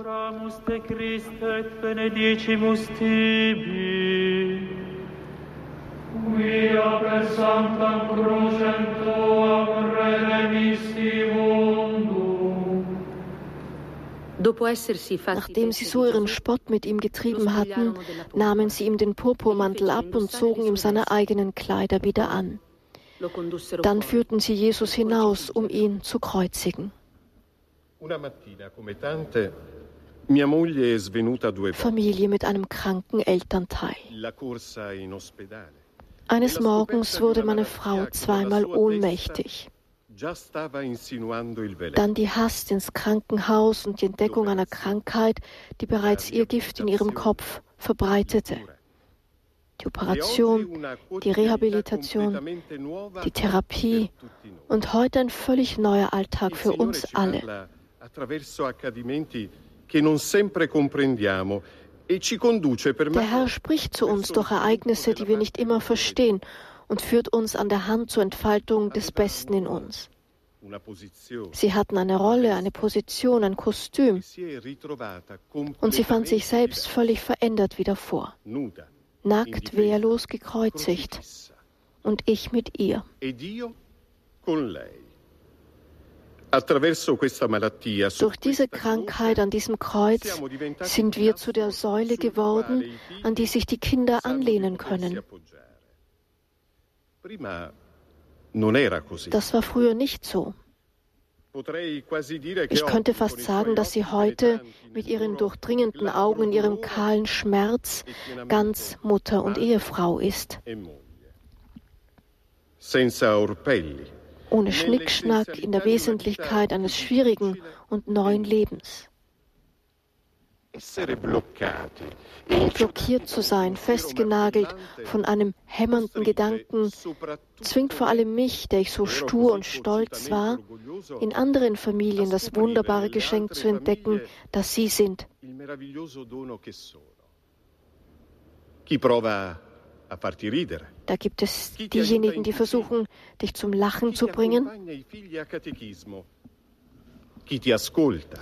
Nachdem sie so ihren Spott mit ihm getrieben hatten, nahmen sie ihm den Purpurmantel ab und zogen ihm seine eigenen Kleider wieder an. Dann führten sie Jesus hinaus, um ihn zu kreuzigen. Familie mit einem kranken Elternteil. Eines Morgens wurde meine Frau zweimal ohnmächtig. Dann die Hast ins Krankenhaus und die Entdeckung einer Krankheit, die bereits ihr Gift in ihrem Kopf verbreitete. Die Operation, die Rehabilitation, die Therapie und heute ein völlig neuer Alltag für uns alle. E Der Herr spricht zu uns durch Ereignisse, die wir nicht immer verstehen und führt uns an der Hand zur Entfaltung des Besten in uns. Sie hatten eine Rolle, eine Position, ein Kostüm und sie fand sich selbst völlig verändert wie davor. nuda, Nackt, wehrlos, gekreuzigt und ich mit ihr. Durch diese Krankheit an diesem Kreuz sind wir zu der Säule geworden, an die sich die Kinder anlehnen können. Das war früher nicht so. Ich könnte fast sagen, dass sie heute mit ihren durchdringenden Augen, ihrem dolore kahlen Schmerz e ganz Mutter und Ehefrau ist. e. Senza orpelli, Ohne Schnickschnack in der Wesentlichkeit eines schwierigen und neuen Lebens. Blockiert zu sein, festgenagelt von einem hämmernden Gedanken, zwingt vor allem mich, der ich so stur und stolz war, in anderen Familien das wunderbare Geschenk zu entdecken, das sie sind. Chi prova Da gibt es diejenigen, die versuchen, dich zum Lachen zu bringen,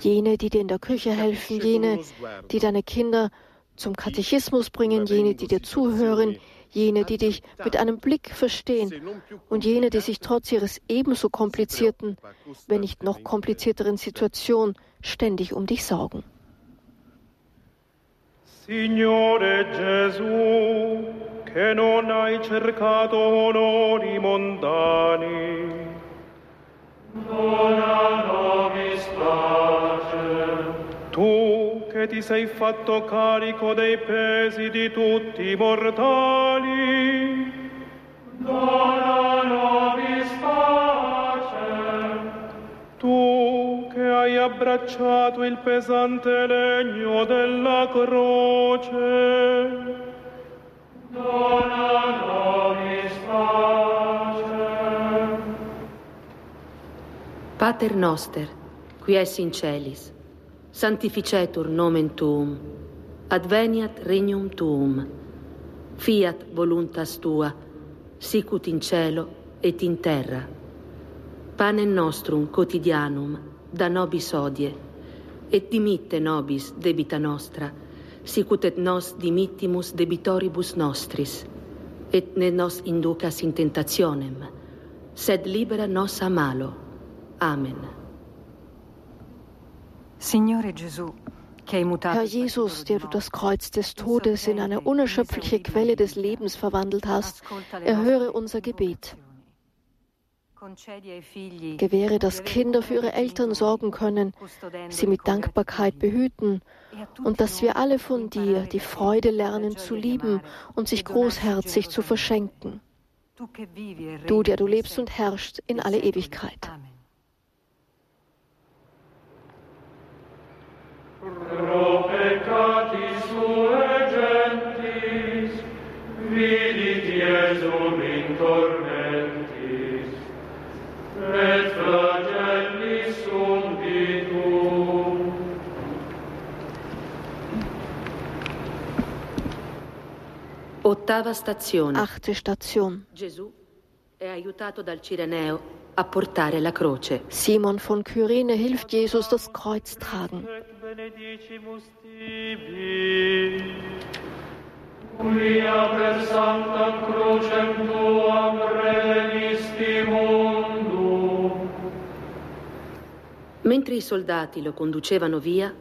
jene, die dir in der Küche helfen, jene, die deine Kinder zum Katechismus bringen, jene, die dir zuhören, jene, die dich mit einem Blick verstehen und jene, die sich trotz ihres ebenso komplizierten, wenn nicht noch komplizierteren Situation ständig um dich sorgen. Signore Gesù, che non hai cercato onori mondani. Dona nobis pace. Tu che ti sei fatto carico dei pesi di tutti i mortali. Dona nobis pace. Tu che hai abbracciato il pesante legno della croce. Pater noster, qui es in celis, sanctificetur nomen tuum, adveniat regnum tuum, fiat voluntas tua, sicut in cielo et in terra. Panem nostrum quotidianum da nobis odie, et dimitte nobis debita nostra, sicut et nos dimittimus debitoribus nostris, et ne nos inducas in tentationem, sed libera nos a malo. Amen. Signore Gesù, Herr Jesus, der du das Kreuz des Todes in eine unerschöpfliche Quelle des Lebens verwandelt hast, erhöre unser Gebet. Gewähre, dass Kinder für ihre Eltern sorgen können, sie mit Dankbarkeit behüten und dass wir alle von dir die Freude lernen zu lieben und sich großherzig zu verschenken. Du, der du lebst und herrschst in alle Ewigkeit. Pro peccati sue gentis, vidit in tormentis, et Ottava stazione. Achte Station. Gesù è aiutato dal Cireneo a portare la croce. Simon von Kyrene hilft Jesus das Kreuz tragen. Et benedicimus tibi. Quia per sanctam crucem tuam redemisti. Mentre i soldati lo conducevano via,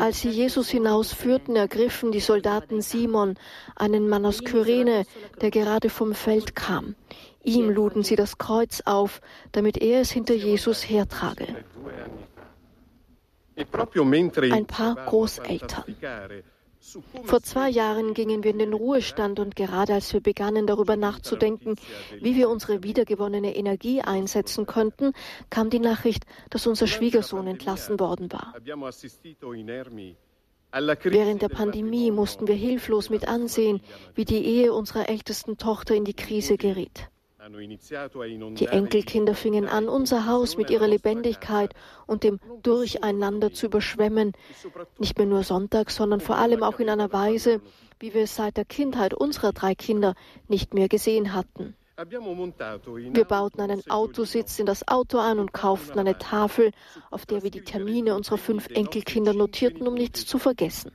Als sie Jesus hinausführten, ergriffen die Soldaten Simon, einen Mann aus Kyrene, der gerade vom Feld kam. Ihm luden sie das Kreuz auf, damit er es hinter Jesus hertrage. Ein paar Großeltern. Vor zwei Jahren gingen wir in den Ruhestand und gerade als wir begannen darüber nachzudenken, wie wir unsere wiedergewonnene Energie einsetzen könnten, kam die Nachricht, dass unser Schwiegersohn entlassen worden war. Während der Pandemie mussten wir hilflos mit ansehen, wie die Ehe unserer ältesten Tochter in die Krise geriet. Die Enkelkinder fingen an, unser Haus mit ihrer Lebendigkeit und dem Durcheinander zu überschwemmen, nicht mehr nur sonntags, sondern vor allem auch in einer Weise, wie wir es seit der Kindheit unserer drei Kinder nicht mehr gesehen hatten. Wir bauten einen Autositz in das Auto ein und kauften eine Tafel, auf der wir die Termine unserer fünf Enkelkinder notierten, um nichts zu vergessen.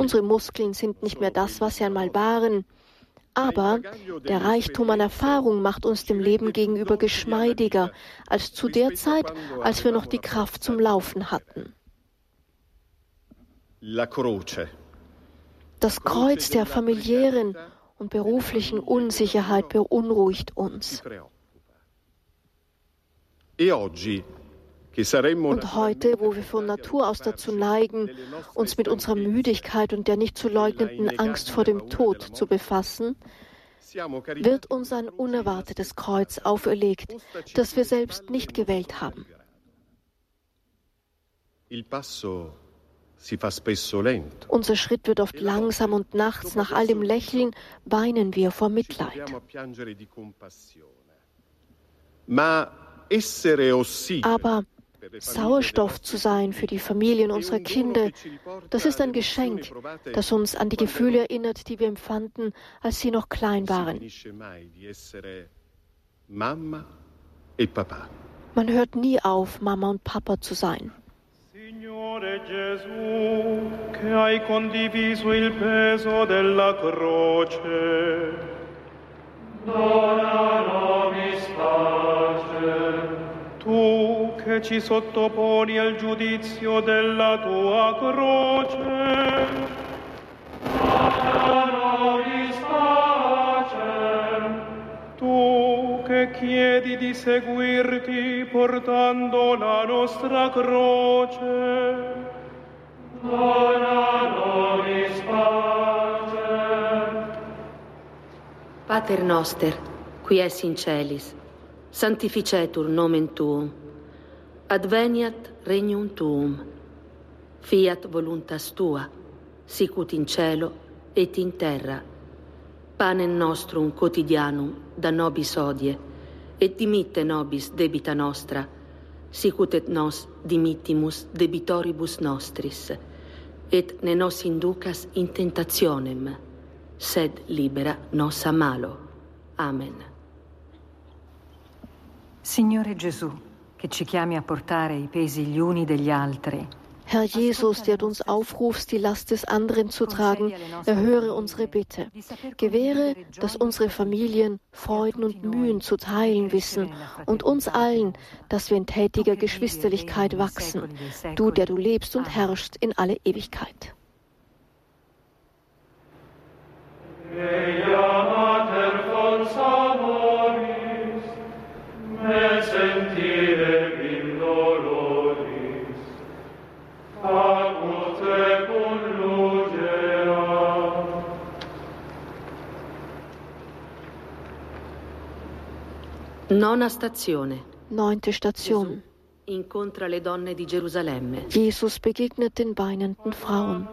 Unsere Muskeln sind nicht mehr das, was sie einmal waren. Aber der Reichtum an Erfahrung macht uns dem Leben gegenüber geschmeidiger als zu der Zeit, als wir noch die Kraft zum Laufen hatten. Das Kreuz der familiären und beruflichen Unsicherheit beunruhigt uns. Und heute, wo wir von Natur aus dazu neigen, uns mit unserer Müdigkeit und der nicht zu leugnenden Angst vor dem Tod zu befassen, wird uns ein unerwartetes Kreuz auferlegt, das wir selbst nicht gewählt haben. Unser Schritt wird oft langsam und nachts nach all dem Lächeln weinen wir vor Mitleid. Aber Sauerstoff zu sein für die Familien unserer Kinder, das ist ein Geschenk, das uns an die Gefühle erinnert, die wir empfanden, als sie noch klein waren. Man hört nie auf, Mama und Papa zu sein. Signore Gesù, che hai condiviso il peso della croce, dona nobis pace. Tu che ci sottoponi al giudizio della tua croce. Tu che chiedi di seguirti portando la nostra croce. Pater noster, qui es in celis, sanctificetur nomen tuum, adveniat regnum tuum, fiat voluntas tua, sicut in cielo et in terra. Panem nostrum quotidianum da nobis odie, et dimitte nobis debita nostra, sicut et nos dimittimus debitoribus nostris, et ne nos inducas in tentationem, sed libera nos a malo. Amen. Signore Gesù, che ci chiami a portare i pesi gli uni degli altri, Herr Jesus, der du uns aufrufst, die Last des anderen zu tragen, erhöre unsere Bitte. Gewähre, dass unsere Familien Freuden und Mühen zu teilen wissen und uns allen, dass wir in tätiger Geschwisterlichkeit wachsen. Du, der du lebst und herrschst in alle Ewigkeit. me Nona stazione. Neunte Station. Incontra le donne di Gerusalemme. Jesus begegnet den weinenden Frauen.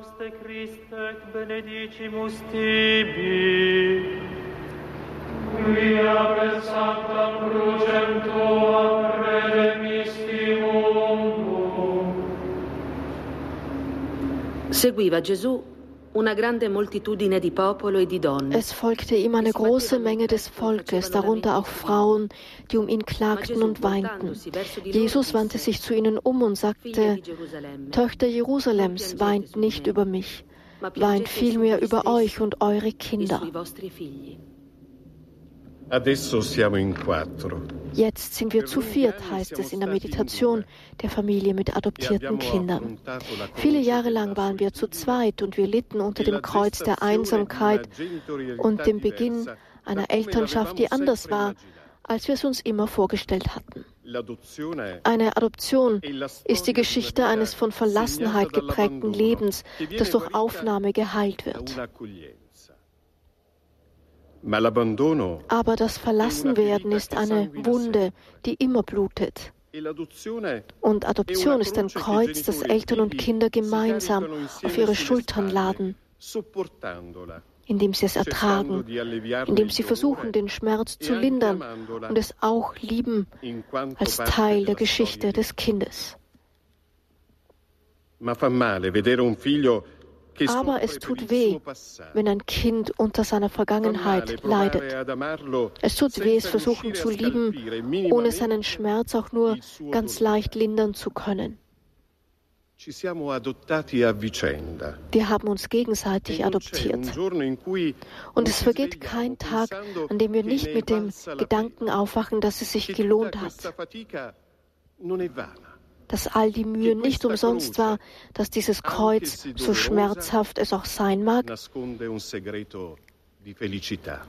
Quia per sanctam crucem tuam redemisti mundum. Seguiva Gesù e. Es folgte ihm eine große Menge des Volkes, darunter auch Frauen, die um ihn klagten und weinten. Jesus wandte sich zu ihnen um und sagte, Töchter Jerusalems, weint nicht über mich, weint vielmehr über euch und eure Kinder. Adesso siamo in quattro. Jetzt sind wir zu viert, heißt es in der Meditation der Familie mit adoptierten Kindern. Viele Jahre lang waren wir zu zweit und wir litten unter dem Kreuz der Einsamkeit und dem Beginn einer Elternschaft, die anders war, als wir es uns immer vorgestellt hatten. Eine Adoption ist die Geschichte eines von Verlassenheit geprägten Lebens, das durch Aufnahme geheilt wird. Aber das Verlassenwerden ist eine Wunde, die immer blutet. Und Adoption ist ein Kreuz, das Eltern und Kinder gemeinsam auf ihre Schultern laden, indem sie es ertragen, indem sie versuchen, den Schmerz zu lindern und es auch lieben als Teil der Geschichte des Kindes. Ma fa male vedere un figlio aber es tut weh, wenn ein Kind unter seiner Vergangenheit leidet. Es tut weh, es versuchen zu lieben, ohne seinen Schmerz auch nur ganz leicht lindern zu können. Wir haben uns gegenseitig adoptiert. Und es vergeht kein Tag, an dem wir nicht mit dem Gedanken aufwachen, dass es sich gelohnt hat dass all die Mühe nicht umsonst war, dass dieses Kreuz, so schmerzhaft es auch sein mag,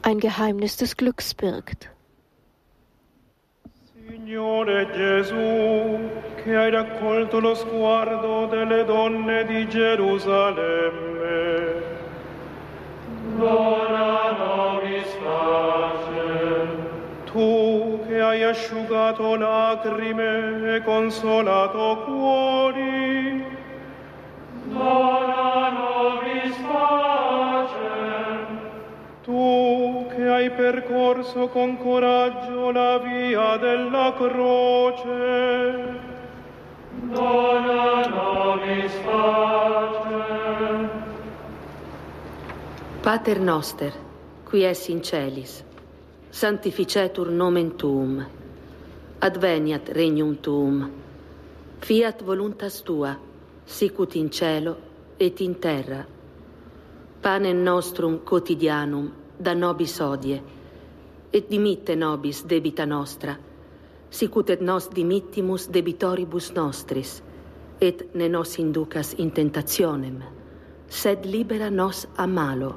ein Geheimnis des Glücks birgt. Signore Gesù, che hai raccolto lo sguardo delle donne di Gerusalemme, dona nobis pace. Hai asciugato lacrime e consolato cuori, dona nobis pace. Tu che hai percorso con coraggio la via della croce, dona nobis pace. Pater noster, qui es in celis, sanctificetur nomen tuum, adveniat regnum tuum, fiat voluntas tua, sicut in cielo et in terra. Panem nostrum quotidianum da nobis odie, et dimitte nobis debita nostra, sicut et nos dimittimus debitoribus nostris, et ne nos inducas in tentationem, sed libera nos a malo.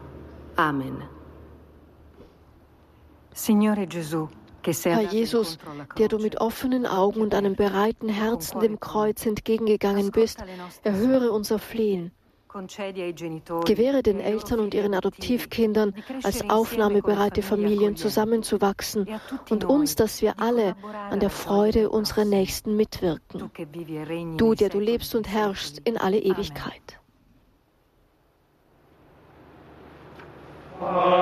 Amen. Herr Jesus, der du mit offenen Augen und einem bereiten Herzen dem Kreuz entgegengegangen bist, erhöre unser Flehen. Gewähre den Eltern und ihren Adoptivkindern als aufnahmebereite Familien zusammenzuwachsen und uns, dass wir alle an der Freude unserer Nächsten mitwirken. Du, der du lebst und herrschst in alle Ewigkeit. Apud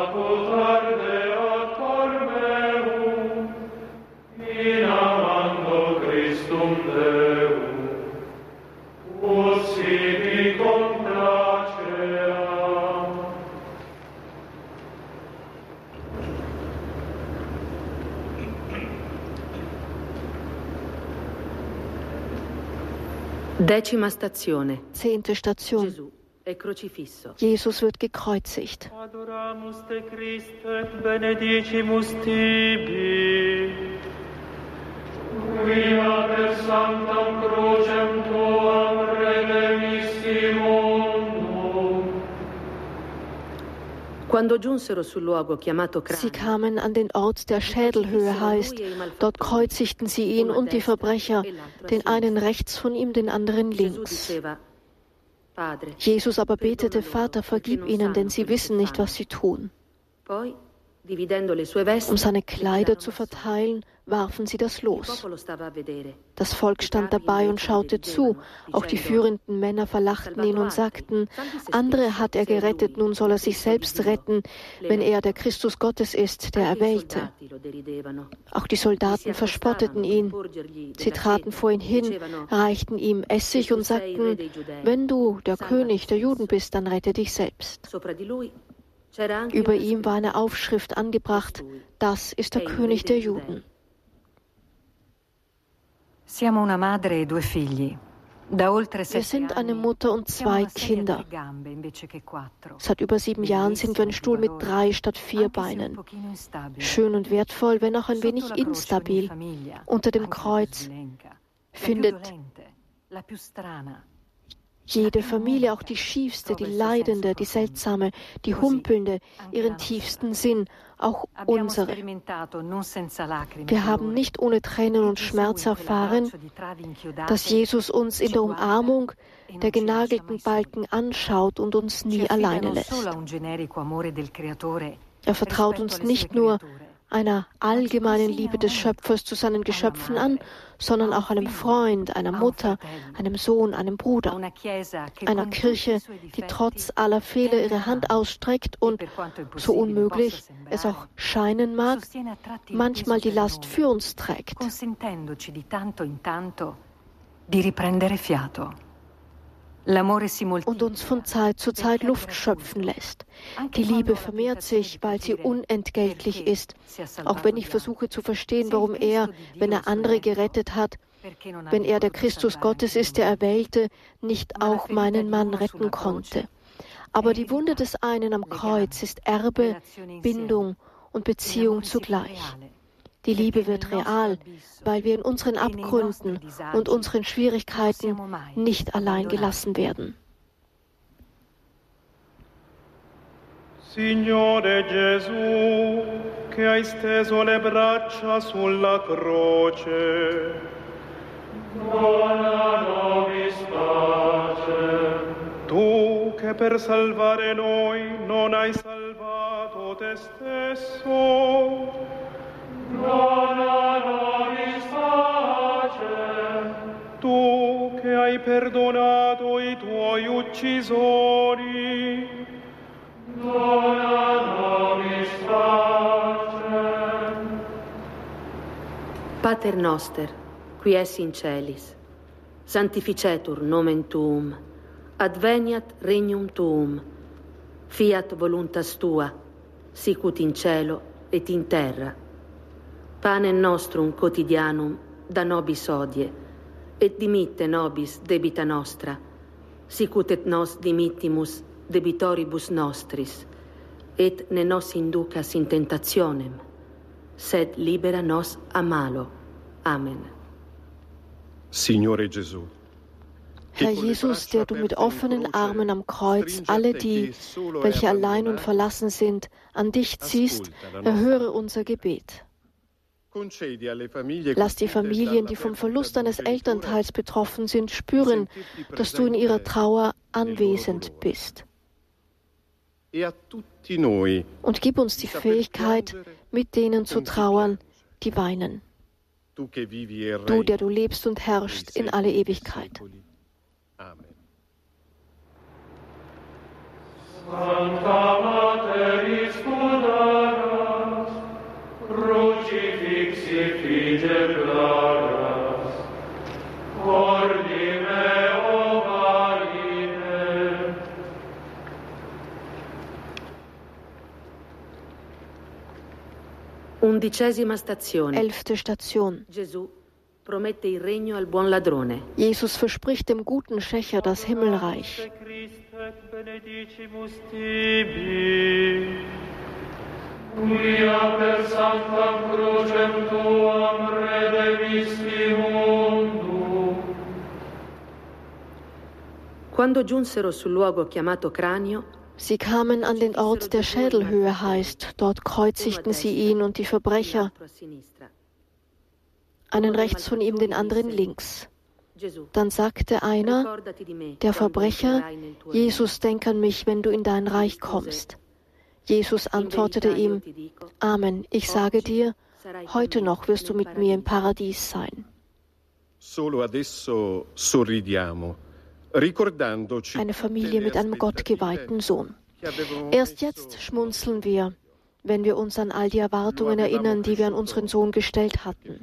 Decima stazione. Zehnte Station. Gesù è crocifisso. Jesus wird gekreuzigt. Adoramus Sie kamen an den Ort, der Schädelhöhe heißt. Dort kreuzigten sie ihn und die Verbrecher, den einen rechts von ihm, den anderen links. Jesus aber betete, Vater, vergib ihnen, denn sie wissen nicht, was sie tun. Um seine Kleider zu verteilen, warfen sie das los. Das Volk stand dabei und schaute zu. Auch die führenden Männer verlachten ihn und sagten, andere hat er gerettet, nun soll er sich selbst retten, wenn er der Christus Gottes ist, der Erwählte. Auch die Soldaten verspotteten ihn. Sie traten vor ihn hin, reichten ihm Essig und sagten, wenn du der König der Juden bist, dann rette dich selbst. Über ihm war eine Aufschrift angebracht, das ist der König der Juden. E wir sind eine Mutter und zwei Kinder. Seit über sieben Jahren sind wir ein Stuhl mit drei statt vier Beinen. Schön und wertvoll, wenn auch ein wenig instabil. Unter dem Kreuz findet jede Familie, auch die schiefste, die leidende, die seltsame, die humpelnde, ihren tiefsten Sinn, auch unsere. Wir haben nicht ohne Tränen und Schmerz erfahren, dass Jesus uns in der Umarmung der genagelten Balken anschaut und uns nie alleine lässt. Er vertraut uns nicht nur einer allgemeinen Liebe des Schöpfers zu seinen Geschöpfen an, sondern auch einem Freund, einer Mutter, einem Sohn, einem Bruder, einer Kirche, die trotz aller Fehler ihre Hand ausstreckt und, so unmöglich es auch scheinen mag, manchmal die Last für uns trägt. di riprendere fiato und uns von Zeit zu Zeit Luft schöpfen lässt. Die Liebe vermehrt sich, weil sie unentgeltlich ist, auch wenn ich versuche zu verstehen, warum er, wenn er andere gerettet hat, wenn er der Christus Gottes ist, der Erwählte, nicht auch meinen Mann retten konnte. Aber die Wunde des einen am Kreuz ist Erbe, Bindung und Beziehung zugleich. Die Liebe wird real, weil wir in unseren Abgründen und unseren Schwierigkeiten nicht allein gelassen werden. Signore Gesù, che hai steso le braccia sulla croce, dona nobis pace. Tu che per salvare noi non hai salvato te stesso, Tu che hai perdonato i tuoi uccisori, dona nobis pace. Pater noster, qui es in celis, sanctificetur nomen tuum, adveniat regnum tuum, fiat voluntas tua, sicut in cielo et in terra. Pane nostrum quotidianum da nobis odie, et dimitte nobis debita nostra, sicut et nos dimittimus debitoribus nostris, et ne nos inducas in tentationem, sed libera nos a malo. Amen. Signore Gesù, Herr Jesus, der du mit offenen Armen am Kreuz alle die, welche allein und verlassen sind, an dich ziehst, erhöre unser Gebet. Lass die Familien, die vom Verlust eines Elternteils betroffen sind, spüren, dass du in ihrer Trauer anwesend bist. Und gib uns die Fähigkeit, mit denen zu trauern, die weinen. Du, der du lebst und herrschst in alle Ewigkeit. Amen. Santa Materis Pudaras, Undicesima stazione. Elfte Station. Gesù promette il regno al buon ladrone. Jesus verspricht dem guten Schächer das Himmelreich. Sie kamen an den Ort, der Schädelhöhe heißt. Dort kreuzigten sie ihn und die Verbrecher, einen rechts von ihm, den anderen links. Dann sagte einer, der Verbrecher, Jesus, denk an mich, wenn du in dein Reich kommst. Jesus antwortete ihm, Amen, ich sage dir, heute noch wirst du mit mir im Paradies sein. Eine Familie mit einem gottgeweihten Sohn. Erst jetzt schmunzeln wir, wenn wir uns an all die Erwartungen erinnern, die wir an unseren Sohn gestellt hatten.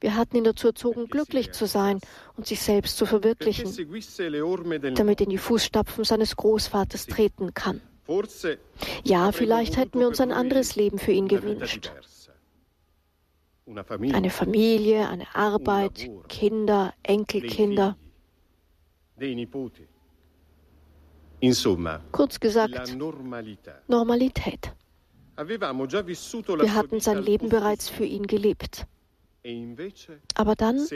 Wir hatten ihn dazu erzogen, glücklich zu sein und sich selbst zu verwirklichen, damit er in die Fußstapfen seines Großvaters treten kann. Ja, vielleicht hätten wir uns ein anderes Leben für ihn gewünscht. Eine Familie, eine Arbeit, Kinder, Enkelkinder. Kurz gesagt, Normalität. Wir hatten sein Leben bereits für ihn gelebt. Aber dann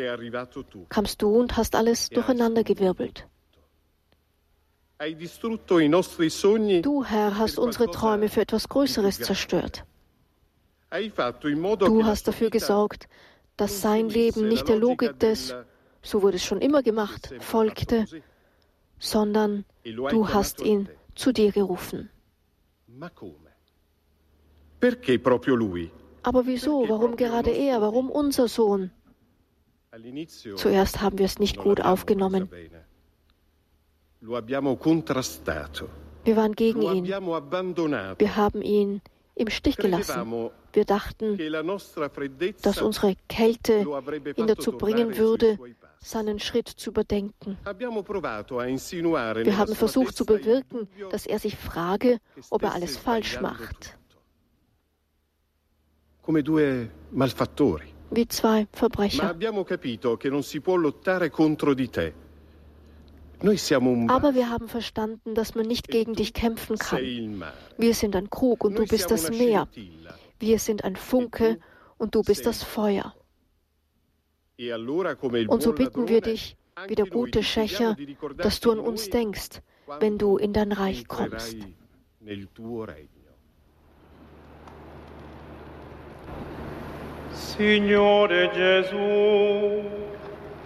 kamst du und hast alles e durcheinandergewirbelt. Du, Herr, hast unsere Träume für etwas Größeres zerstört. Du hast dafür gesorgt, dass sein Leben nicht der Logik des, so wurde es schon immer gemacht, folgte, sondern e du hast ihn zu dir gerufen. Aber wieso? Warum gerade er? Warum unser Sohn? Zuerst haben wir es nicht gut aufgenommen. Wir waren gegen ihn. Wir haben ihn im Stich gelassen. Wir dachten, dass unsere Kälte ihn dazu bringen würde, seinen Schritt zu überdenken. Wir haben versucht zu bewirken, dass er sich frage, ob er alles falsch macht. Wie zwei Verbrecher. Aber wir haben verstanden, dass man nicht gegen dich kämpfen kann. Wir sind ein Krug und du bist das Meer. Wir sind ein Funke und du bist das Feuer. E und so bitten wir dich, wie der gute Schächer, dass du an uns denkst, wenn du in dein Reich kommst. Signore Gesù,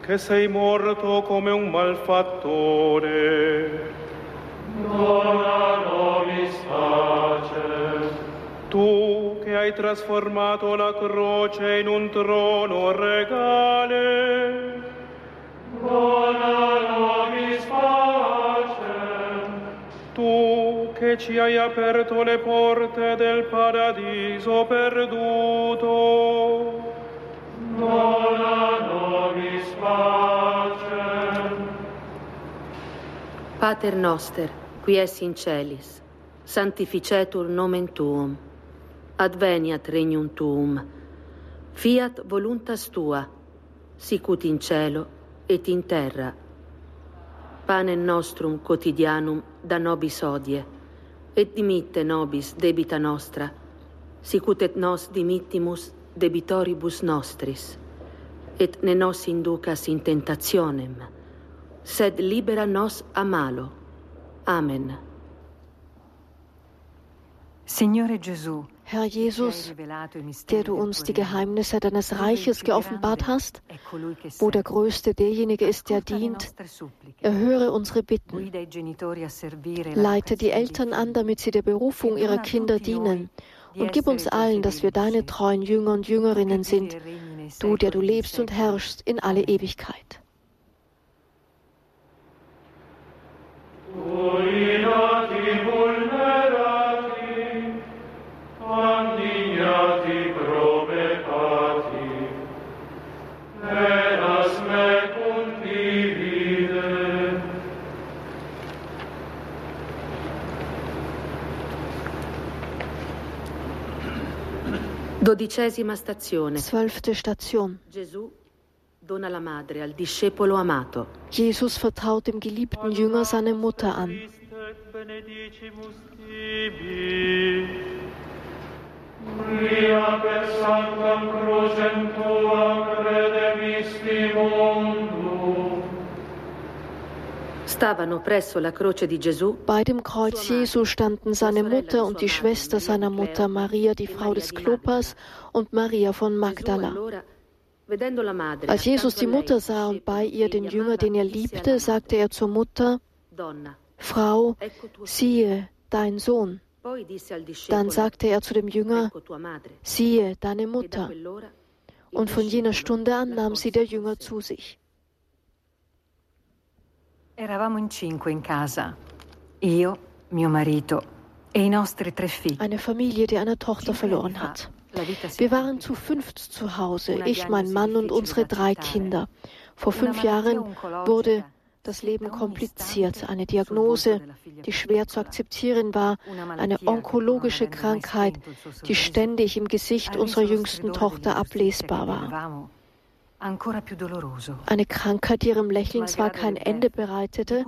che sei morto come un malfattore, dona nobis pace. Tu che hai trasformato la croce in un trono regale, dona nobis pace. Tu che ci hai aperto le porte del paradiso perduto, Pater noster, qui es in celis, sanctificetur nomen tuum, adveniat regnum tuum, fiat voluntas tua, sicut in cielo et in terra. Panem nostrum quotidianum da nobis odie, et dimitte nobis debita nostra, sicut et nos dimittimus debitoribus nostris, et ne nos inducas in tentationem, sed libera nos a malo. Amen. Signore Gesù, Herr Jesus, der du uns die Geheimnisse deines Reiches geoffenbart hast, wo der Größte derjenige ist, der dient, erhöre unsere Bitten. Leite die Eltern an, damit sie der Berufung ihrer Kinder dienen. Und gib uns allen, dass wir deine treuen Jünger und Jüngerinnen sind, du, der du lebst und herrschst in alle Ewigkeit. Dodicesima stazione. Zwölfte Station. Gesù dona la madre al discepolo amato. Jesus vertraut dem geliebten Jünger seine Mutter an. Mia per sanctam crucem tua credevisti mundo. Stavano presso la croce di Gesù Bei dem Kreuz Jesu standen seine Mutter und die Schwester seiner Mutter, Maria, die Frau des Klopas, und Maria von Magdala. Als Jesus die Mutter sah und bei ihr den Jünger, den er liebte, sagte er zur Mutter, Frau, siehe, dein Sohn. Dann sagte er zu dem Jünger, siehe, deine Mutter. Und von jener Stunde an nahm sie der Jünger zu sich. Eravamo in cinque in casa. Io, mio marito e i nostri tre figli. Eine Familie, die eine Tochter verloren hat. Wir waren zu fünft zu Hause, ich, mein Mann und unsere drei Kinder. Vor fünf Jahren wurde das Leben kompliziert. Eine Diagnose, die schwer zu akzeptieren war, eine onkologische Krankheit, die ständig im Gesicht unserer jüngsten Tochter ablesbar war. Eine Krankheit, die ihrem Lächeln zwar kein Ende bereitete,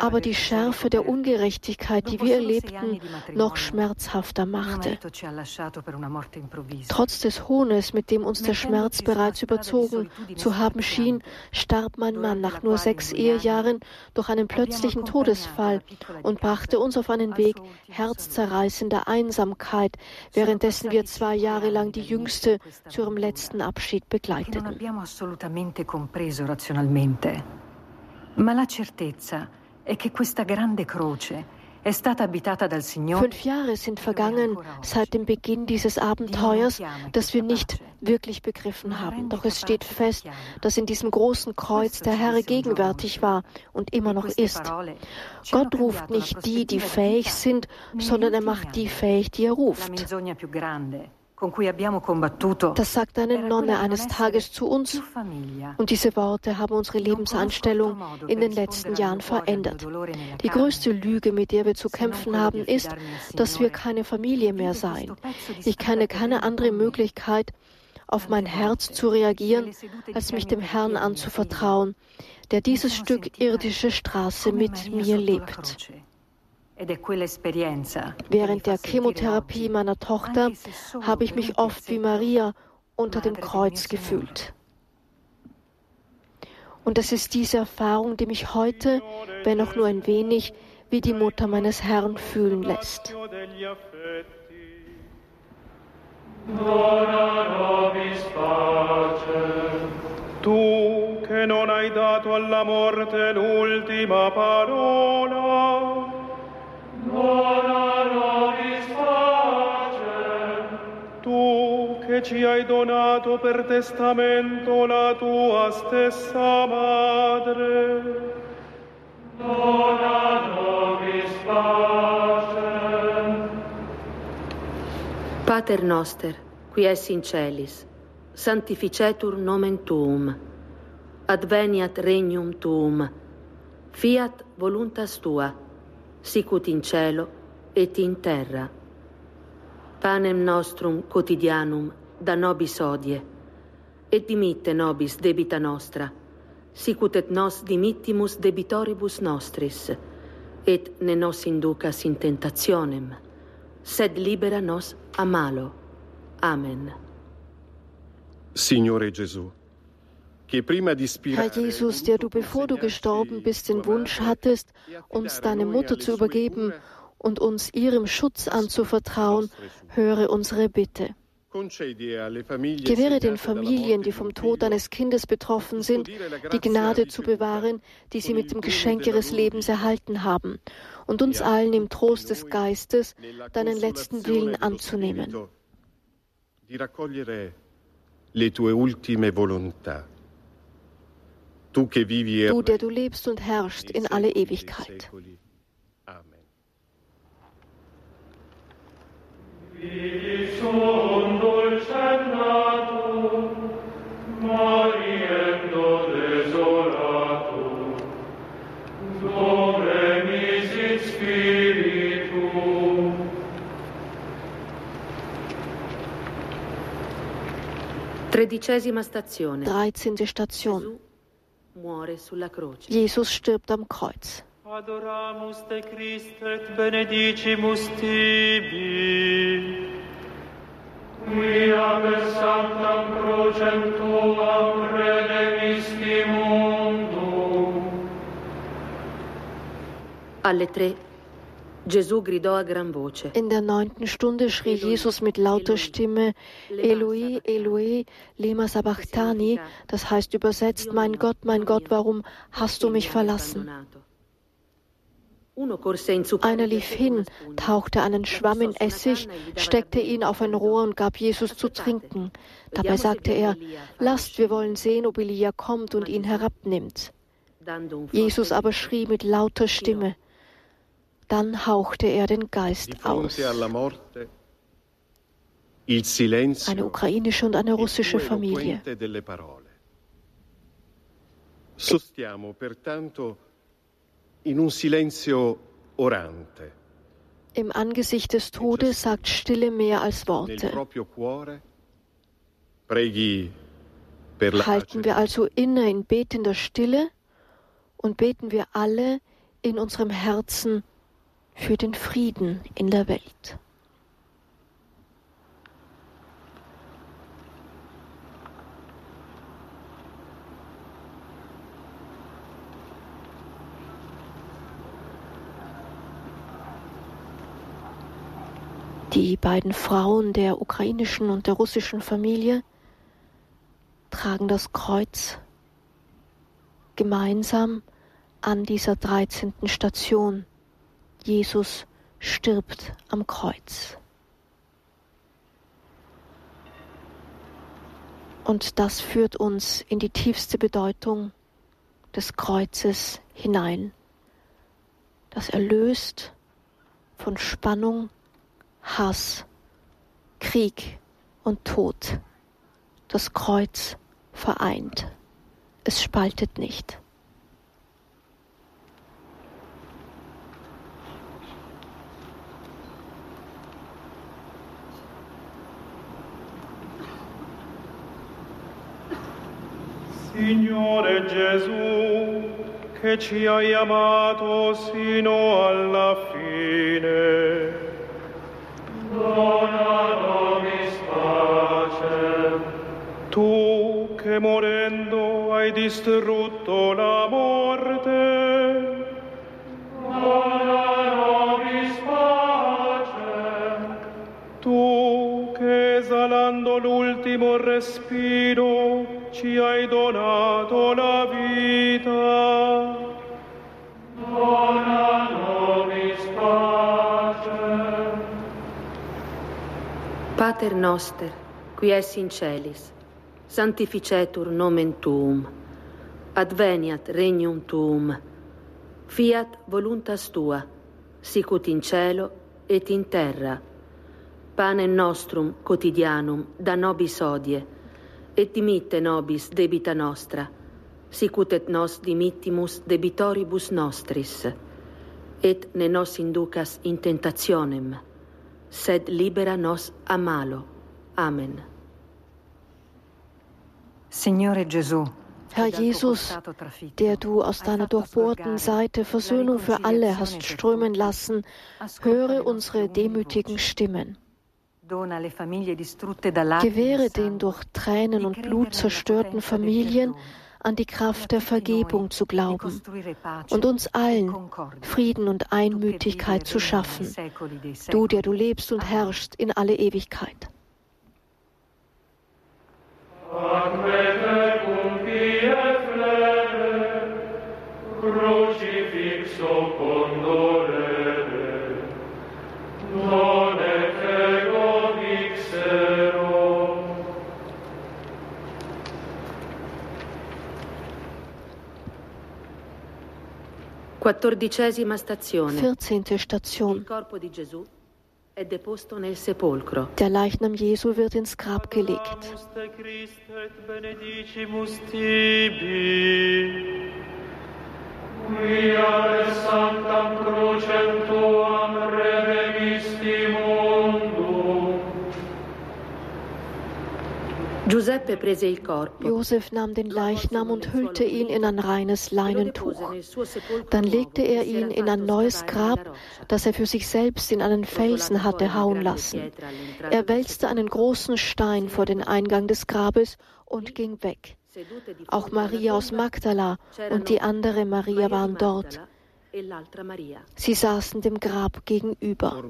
aber die Schärfe der Ungerechtigkeit, die wir erlebten, noch schmerzhafter machte. Trotz des Hohnes, mit dem uns der Schmerz bereits überzogen zu haben schien, starb mein Mann nach nur sechs Ehejahren durch einen plötzlichen Todesfall und brachte uns auf einen Weg herzzerreißender Einsamkeit, währenddessen wir zwei Jahre lang die Jüngste zu ihrem letzten Abschied begleiteten abbiamo assolutamente compreso razionalmente. Ma la certezza è che questa grande croce è stata abitata dal Signore. Fünf Jahre sind vergangen seit dem Beginn dieses Abenteuers, das wir nicht wirklich begriffen haben. Doch es steht fest, dass in diesem großen Kreuz der Herr gegenwärtig war und immer noch ist. Gott ruft nicht die, die fähig sind, sondern er macht die fähig, die er ruft. Das sagt eine Nonne eines Tages zu uns. Und diese Worte haben unsere Lebenseinstellung in den letzten Jahren verändert. Die größte Lüge, mit der wir zu kämpfen haben, ist, dass wir keine Familie mehr seien. Ich kenne keine andere Möglichkeit, auf mein Herz zu reagieren, als mich dem Herrn anzuvertrauen, der dieses Stück irdische Straße mit mir lebt. Während der Chemotherapie meiner Tochter habe ich mich oft wie Maria unter dem Kreuz gefühlt. Und es ist diese Erfahrung, die mich heute, wenn auch nur ein wenig, wie die Mutter meines Herrn fühlen lässt. Tu che non hai dato alla morte l'ultima parola, che ci hai donato per testamento la tua stessa madre. Dona nobis pacem. Pater noster, qui es in celis, sanctificetur nomen tuum. Adveniat regnum tuum. Fiat voluntas tua sicut in cielo et in terra. Panem nostrum quotidianum da nobis odie, et dimitte nobis debita nostra, sicut et nos dimittimus debitoribus nostris, et ne nos inducas in tentationem, sed libera nos a malo. Amen. Signore Gesù, Herr Jesus, der du, bevor du gestorben bist, den Wunsch hattest, uns deine Mutter zu übergeben und uns ihrem Schutz anzuvertrauen, höre unsere Bitte. Gewähre den Familien, die vom Tod eines Kindes betroffen sind, die Gnade zu bewahren, die sie mit dem Geschenk ihres Lebens erhalten haben, und uns allen im Trost des Geistes deinen letzten Willen anzunehmen. Du, der du lebst und herrschst in alle Ewigkeit. Tredicesima stazione. 13. Station. Jesus stirbt am Kreuz. Adoramus te Christ et benedicimus tibi. Quia per sanctam crucem tuam redemisti mundum. Alle tre In der neunten Stunde schrie Jesus mit lauter Stimme, Eloi, Eloi, lema sabachthani, das heißt übersetzt, mein Gott, mein Gott, warum hast du mich verlassen? Einer lief hin, tauchte einen Schwamm in Essig, steckte ihn auf ein Rohr und gab Jesus zu trinken. Dabei sagte er, lasst, wir wollen sehen, ob Elia kommt und ihn herabnimmt. Jesus aber schrie mit lauter Stimme. Dann hauchte er den Geist aus. Eine ukrainische und eine russische Familie. Sostiamo pertanto in un silenzio orante. Im Angesicht des Todes sagt Stille mehr als Worte. Halten wir also inne in betender Stille und beten wir alle in unserem Herzen für den Frieden in der Welt. Die beiden Frauen der ukrainischen und der russischen Familie tragen das Kreuz gemeinsam an dieser 13. Station. Jesus stirbt am Kreuz. Und das führt uns in die tiefste Bedeutung des Kreuzes hinein. Das erlöst von Spannung, Hass, Krieg und Tod. Das Kreuz vereint. Es spaltet nicht. Signore Gesù, che ci hai amato sino alla fine, dona nobis pace. Tu che morendo hai distrutto la morte, dona con l'ultimo respiro ci hai donato la vita. Dona nobis pace. Pater noster, qui es in celis, sanctificetur nomen tuum, adveniat regnum tuum, fiat voluntas tua, sicut in cielo et in terra, Panem nostrum quotidianum da nobis odie, et dimitte nobis debita nostra, sicut et nos dimittimus debitoribus nostris, et ne nos inducas in tentationem, sed libera nos a malo. Amen. Signore Gesù, Herr Jesus, der du aus deiner durchbohrten Seite Versöhnung für alle hast strömen lassen, höre unsere demütigen Stimmen. Gewähre den durch Tränen und Blut zerstörten Familien an die Kraft der Vergebung zu glauben und uns allen Frieden und Einmütigkeit zu schaffen, du, der du lebst und herrschst in alle Ewigkeit. Crucifixo Quattordicesima stazione. 14. Station. Il corpo di Gesù è deposto nel sepolcro. Der Leichnam Jesu wird ins Grab gelegt. Quia sanctam crucem tuam redemisti Josef nahm den Leichnam und hüllte ihn in ein reines Leinentuch. Dann legte er ihn in ein neues Grab, das er für sich selbst in einen Felsen hatte hauen lassen. Er wälzte einen großen Stein vor den Eingang des Grabes und ging weg. Auch Maria aus Magdala und die andere Maria waren dort. Sie saßen dem Grab gegenüber.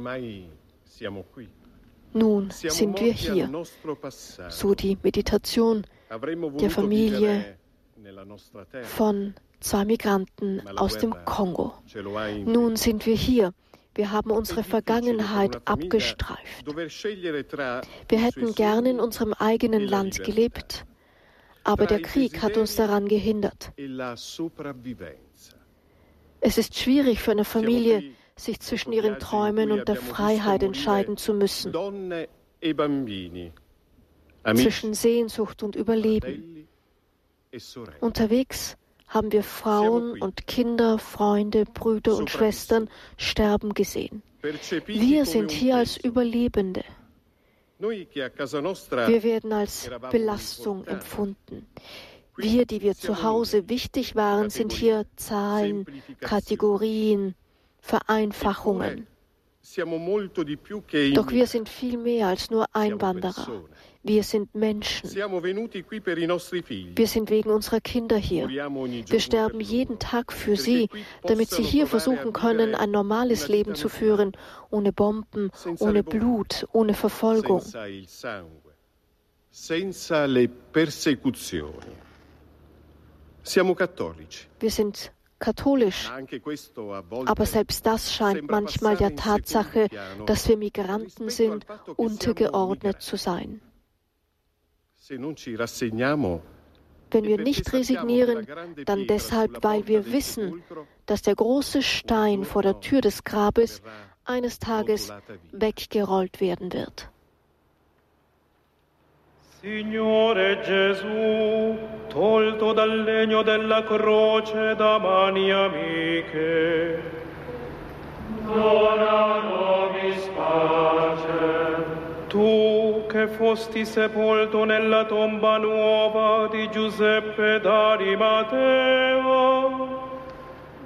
Nun sind wir hier. So die Meditation der Familie von zwei Migranten aus dem Kongo. Nun sind wir hier. Wir haben unsere Vergangenheit abgestreift. Wir hätten gerne in unserem eigenen Land gelebt, aber der Krieg hat uns daran gehindert. Es ist schwierig für eine Familie, sich zwischen ihren Träumen und der Freiheit entscheiden zu müssen, zwischen Sehnsucht und Überleben. Unterwegs haben wir Frauen und Kinder, Freunde, Brüder und Schwestern sterben gesehen. Wir sind hier als Überlebende. Wir werden als Belastung empfunden. Wir, die wir zu Hause wichtig waren, sind hier Zahlen, Kategorien, Vereinfachungen. Doch wir sind viel mehr als nur Einwanderer. Wir sind Menschen. Wir sind wegen unserer Kinder hier. Wir sterben jeden Tag für sie, damit sie hier versuchen können, ein normales Leben zu führen, ohne Bomben, ohne Blut, ohne Verfolgung. Wir sind katholisch. Aber selbst das scheint manchmal der Tatsache, dass wir Migranten sind, untergeordnet zu sein. Wenn wir nicht resignieren, dann deshalb, weil wir wissen, dass der große Stein vor der Tür des Grabes eines Tages weggerollt werden wird. Signore Gesù, tolto dal legno della croce da mani amiche, dona nobis pace. Tu che fosti sepolto nella tomba nuova di Giuseppe d'Arimatea,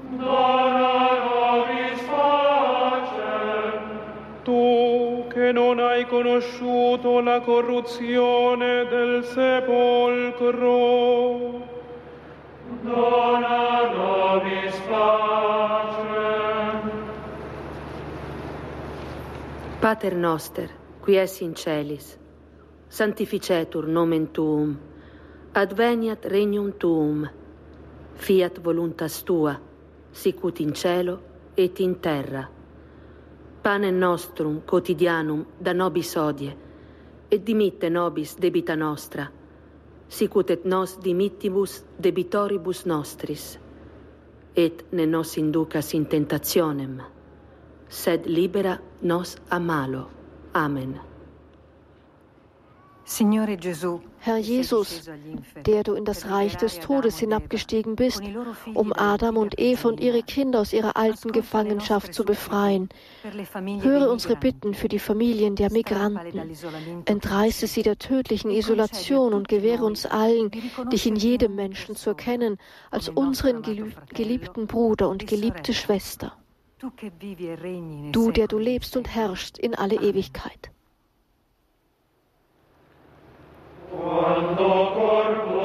dona nobis pace. Non hai conosciuto la corruzione del sepolcro. Dona nobis pace. Pater noster, qui es in celis, sanctificetur nomen tuum, adveniat regnum tuum, fiat voluntas tua, sicut in cielo et in terra. Pane nostrum quotidianum da nobis odie, et dimitte nobis debita nostra, sicut et nos dimittibus debitoribus nostris, et ne nos inducas in tentationem, sed libera nos a malo. Amen. Herr Jesus, der du in das Reich des Todes hinabgestiegen bist, um Adam und Eva und ihre Kinder aus ihrer alten Gefangenschaft zu befreien. Höre unsere Bitten für die Familien der Migranten. Entreiße sie der tödlichen Isolation und gewähre uns allen, dich in jedem Menschen zu erkennen, als unseren geliebten Bruder und geliebte Schwester. Du, der du lebst und herrschst in alle Ewigkeit. quando corpus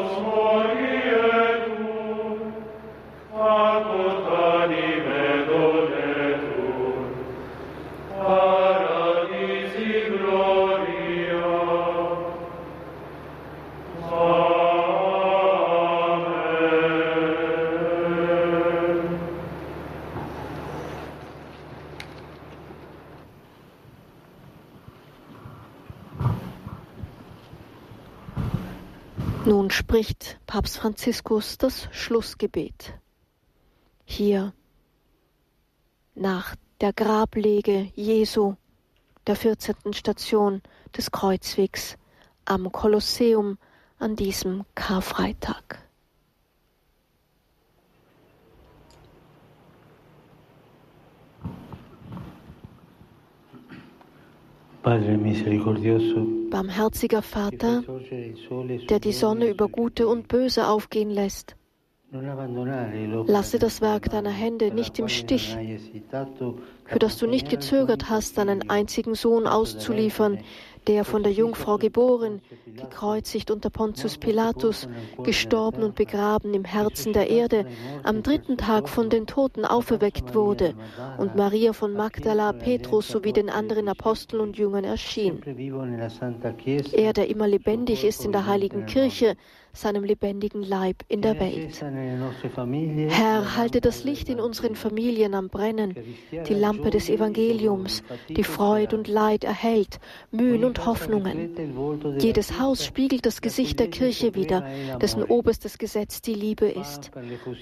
Nun spricht Papst Franziskus das Schlussgebet. Hier nach der Grablege Jesu, der 14. Station des Kreuzwegs am Kolosseum an diesem Karfreitag. Barmherziger Vater, der die Sonne über Gute und Böse aufgehen lässt, Lasse das Werk deiner Hände nicht im Stich, für das du nicht gezögert hast, deinen einzigen Sohn auszuliefern, der von der Jungfrau geboren, gekreuzigt unter Pontius Pilatus, gestorben und begraben im Herzen der Erde, am dritten Tag von den Toten auferweckt wurde und Maria von Magdala, Petrus sowie den anderen Aposteln und Jüngern erschien. Er, der immer lebendig ist in der heiligen Kirche, seinem lebendigen Leib in der Welt. Herr, halte das Licht in unseren Familien am Brennen, die Lampe des Evangeliums, die Freude und Leid erhält, Mühen und Hoffnungen. Jedes Haus spiegelt das Gesicht der Kirche wider, dessen oberstes Gesetz die Liebe ist.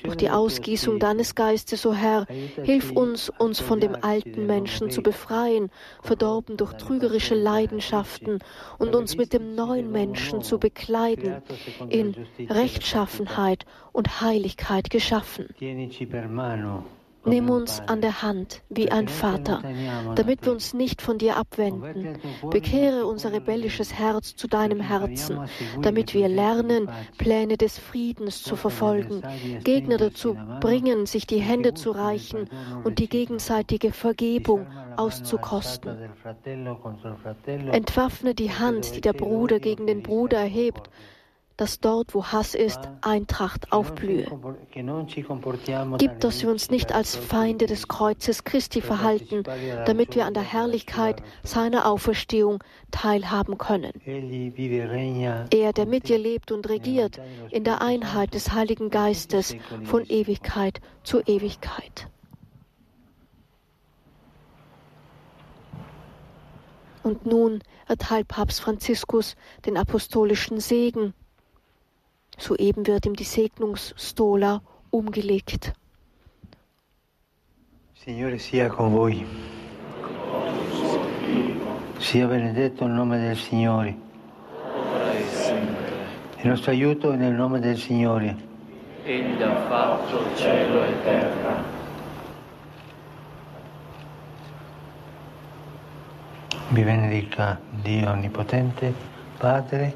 Durch die Ausgießung deines Geistes, o oh Herr, hilf uns, uns von dem alten Menschen zu befreien, verdorben durch trügerische Leidenschaften, und uns mit dem neuen Menschen zu bekleiden, in in Rechtschaffenheit und Heiligkeit geschaffen. Nimm uns an der Hand wie ein Vater, damit wir uns nicht von dir abwenden. Bekehre unser rebellisches Herz zu deinem Herzen, damit wir lernen, Pläne des Friedens zu verfolgen, Gegner dazu bringen, sich die Hände zu reichen und die gegenseitige Vergebung auszukosten. Entwaffne die Hand, die der Bruder gegen den Bruder erhebt, dass dort, wo Hass ist, Eintracht aufblühe. Gib, dass wir uns nicht als Feinde des Kreuzes Christi verhalten, damit wir an der Herrlichkeit seiner Auferstehung teilhaben können. Er, der mit dir lebt und regiert, in der Einheit des Heiligen Geistes von Ewigkeit zu Ewigkeit. Und nun erteilt Papst Franziskus den apostolischen Segen Soeben wird ihm die Segnungsstola umgelegt. Signore sia con voi. Sia benedetto il nome del Signore. Il nostro aiuto è nel nome del Signore. Egli ha fatto cielo e terra. Vi benedica Dio Onnipotente, Padre,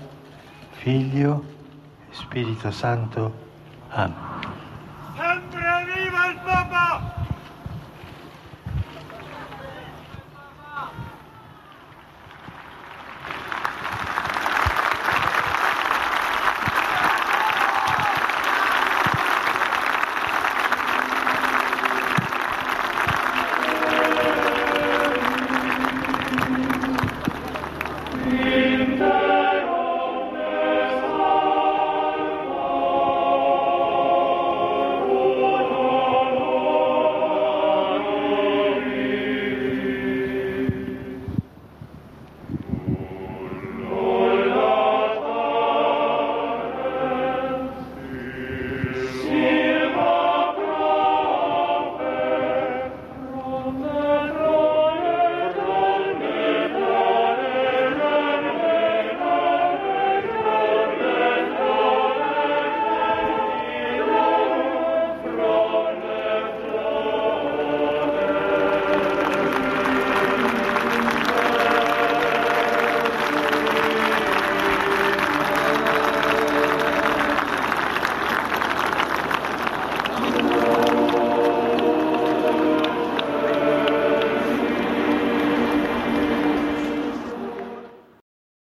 Figlio Spirito Santo. Amen. Sempre viva il Papa!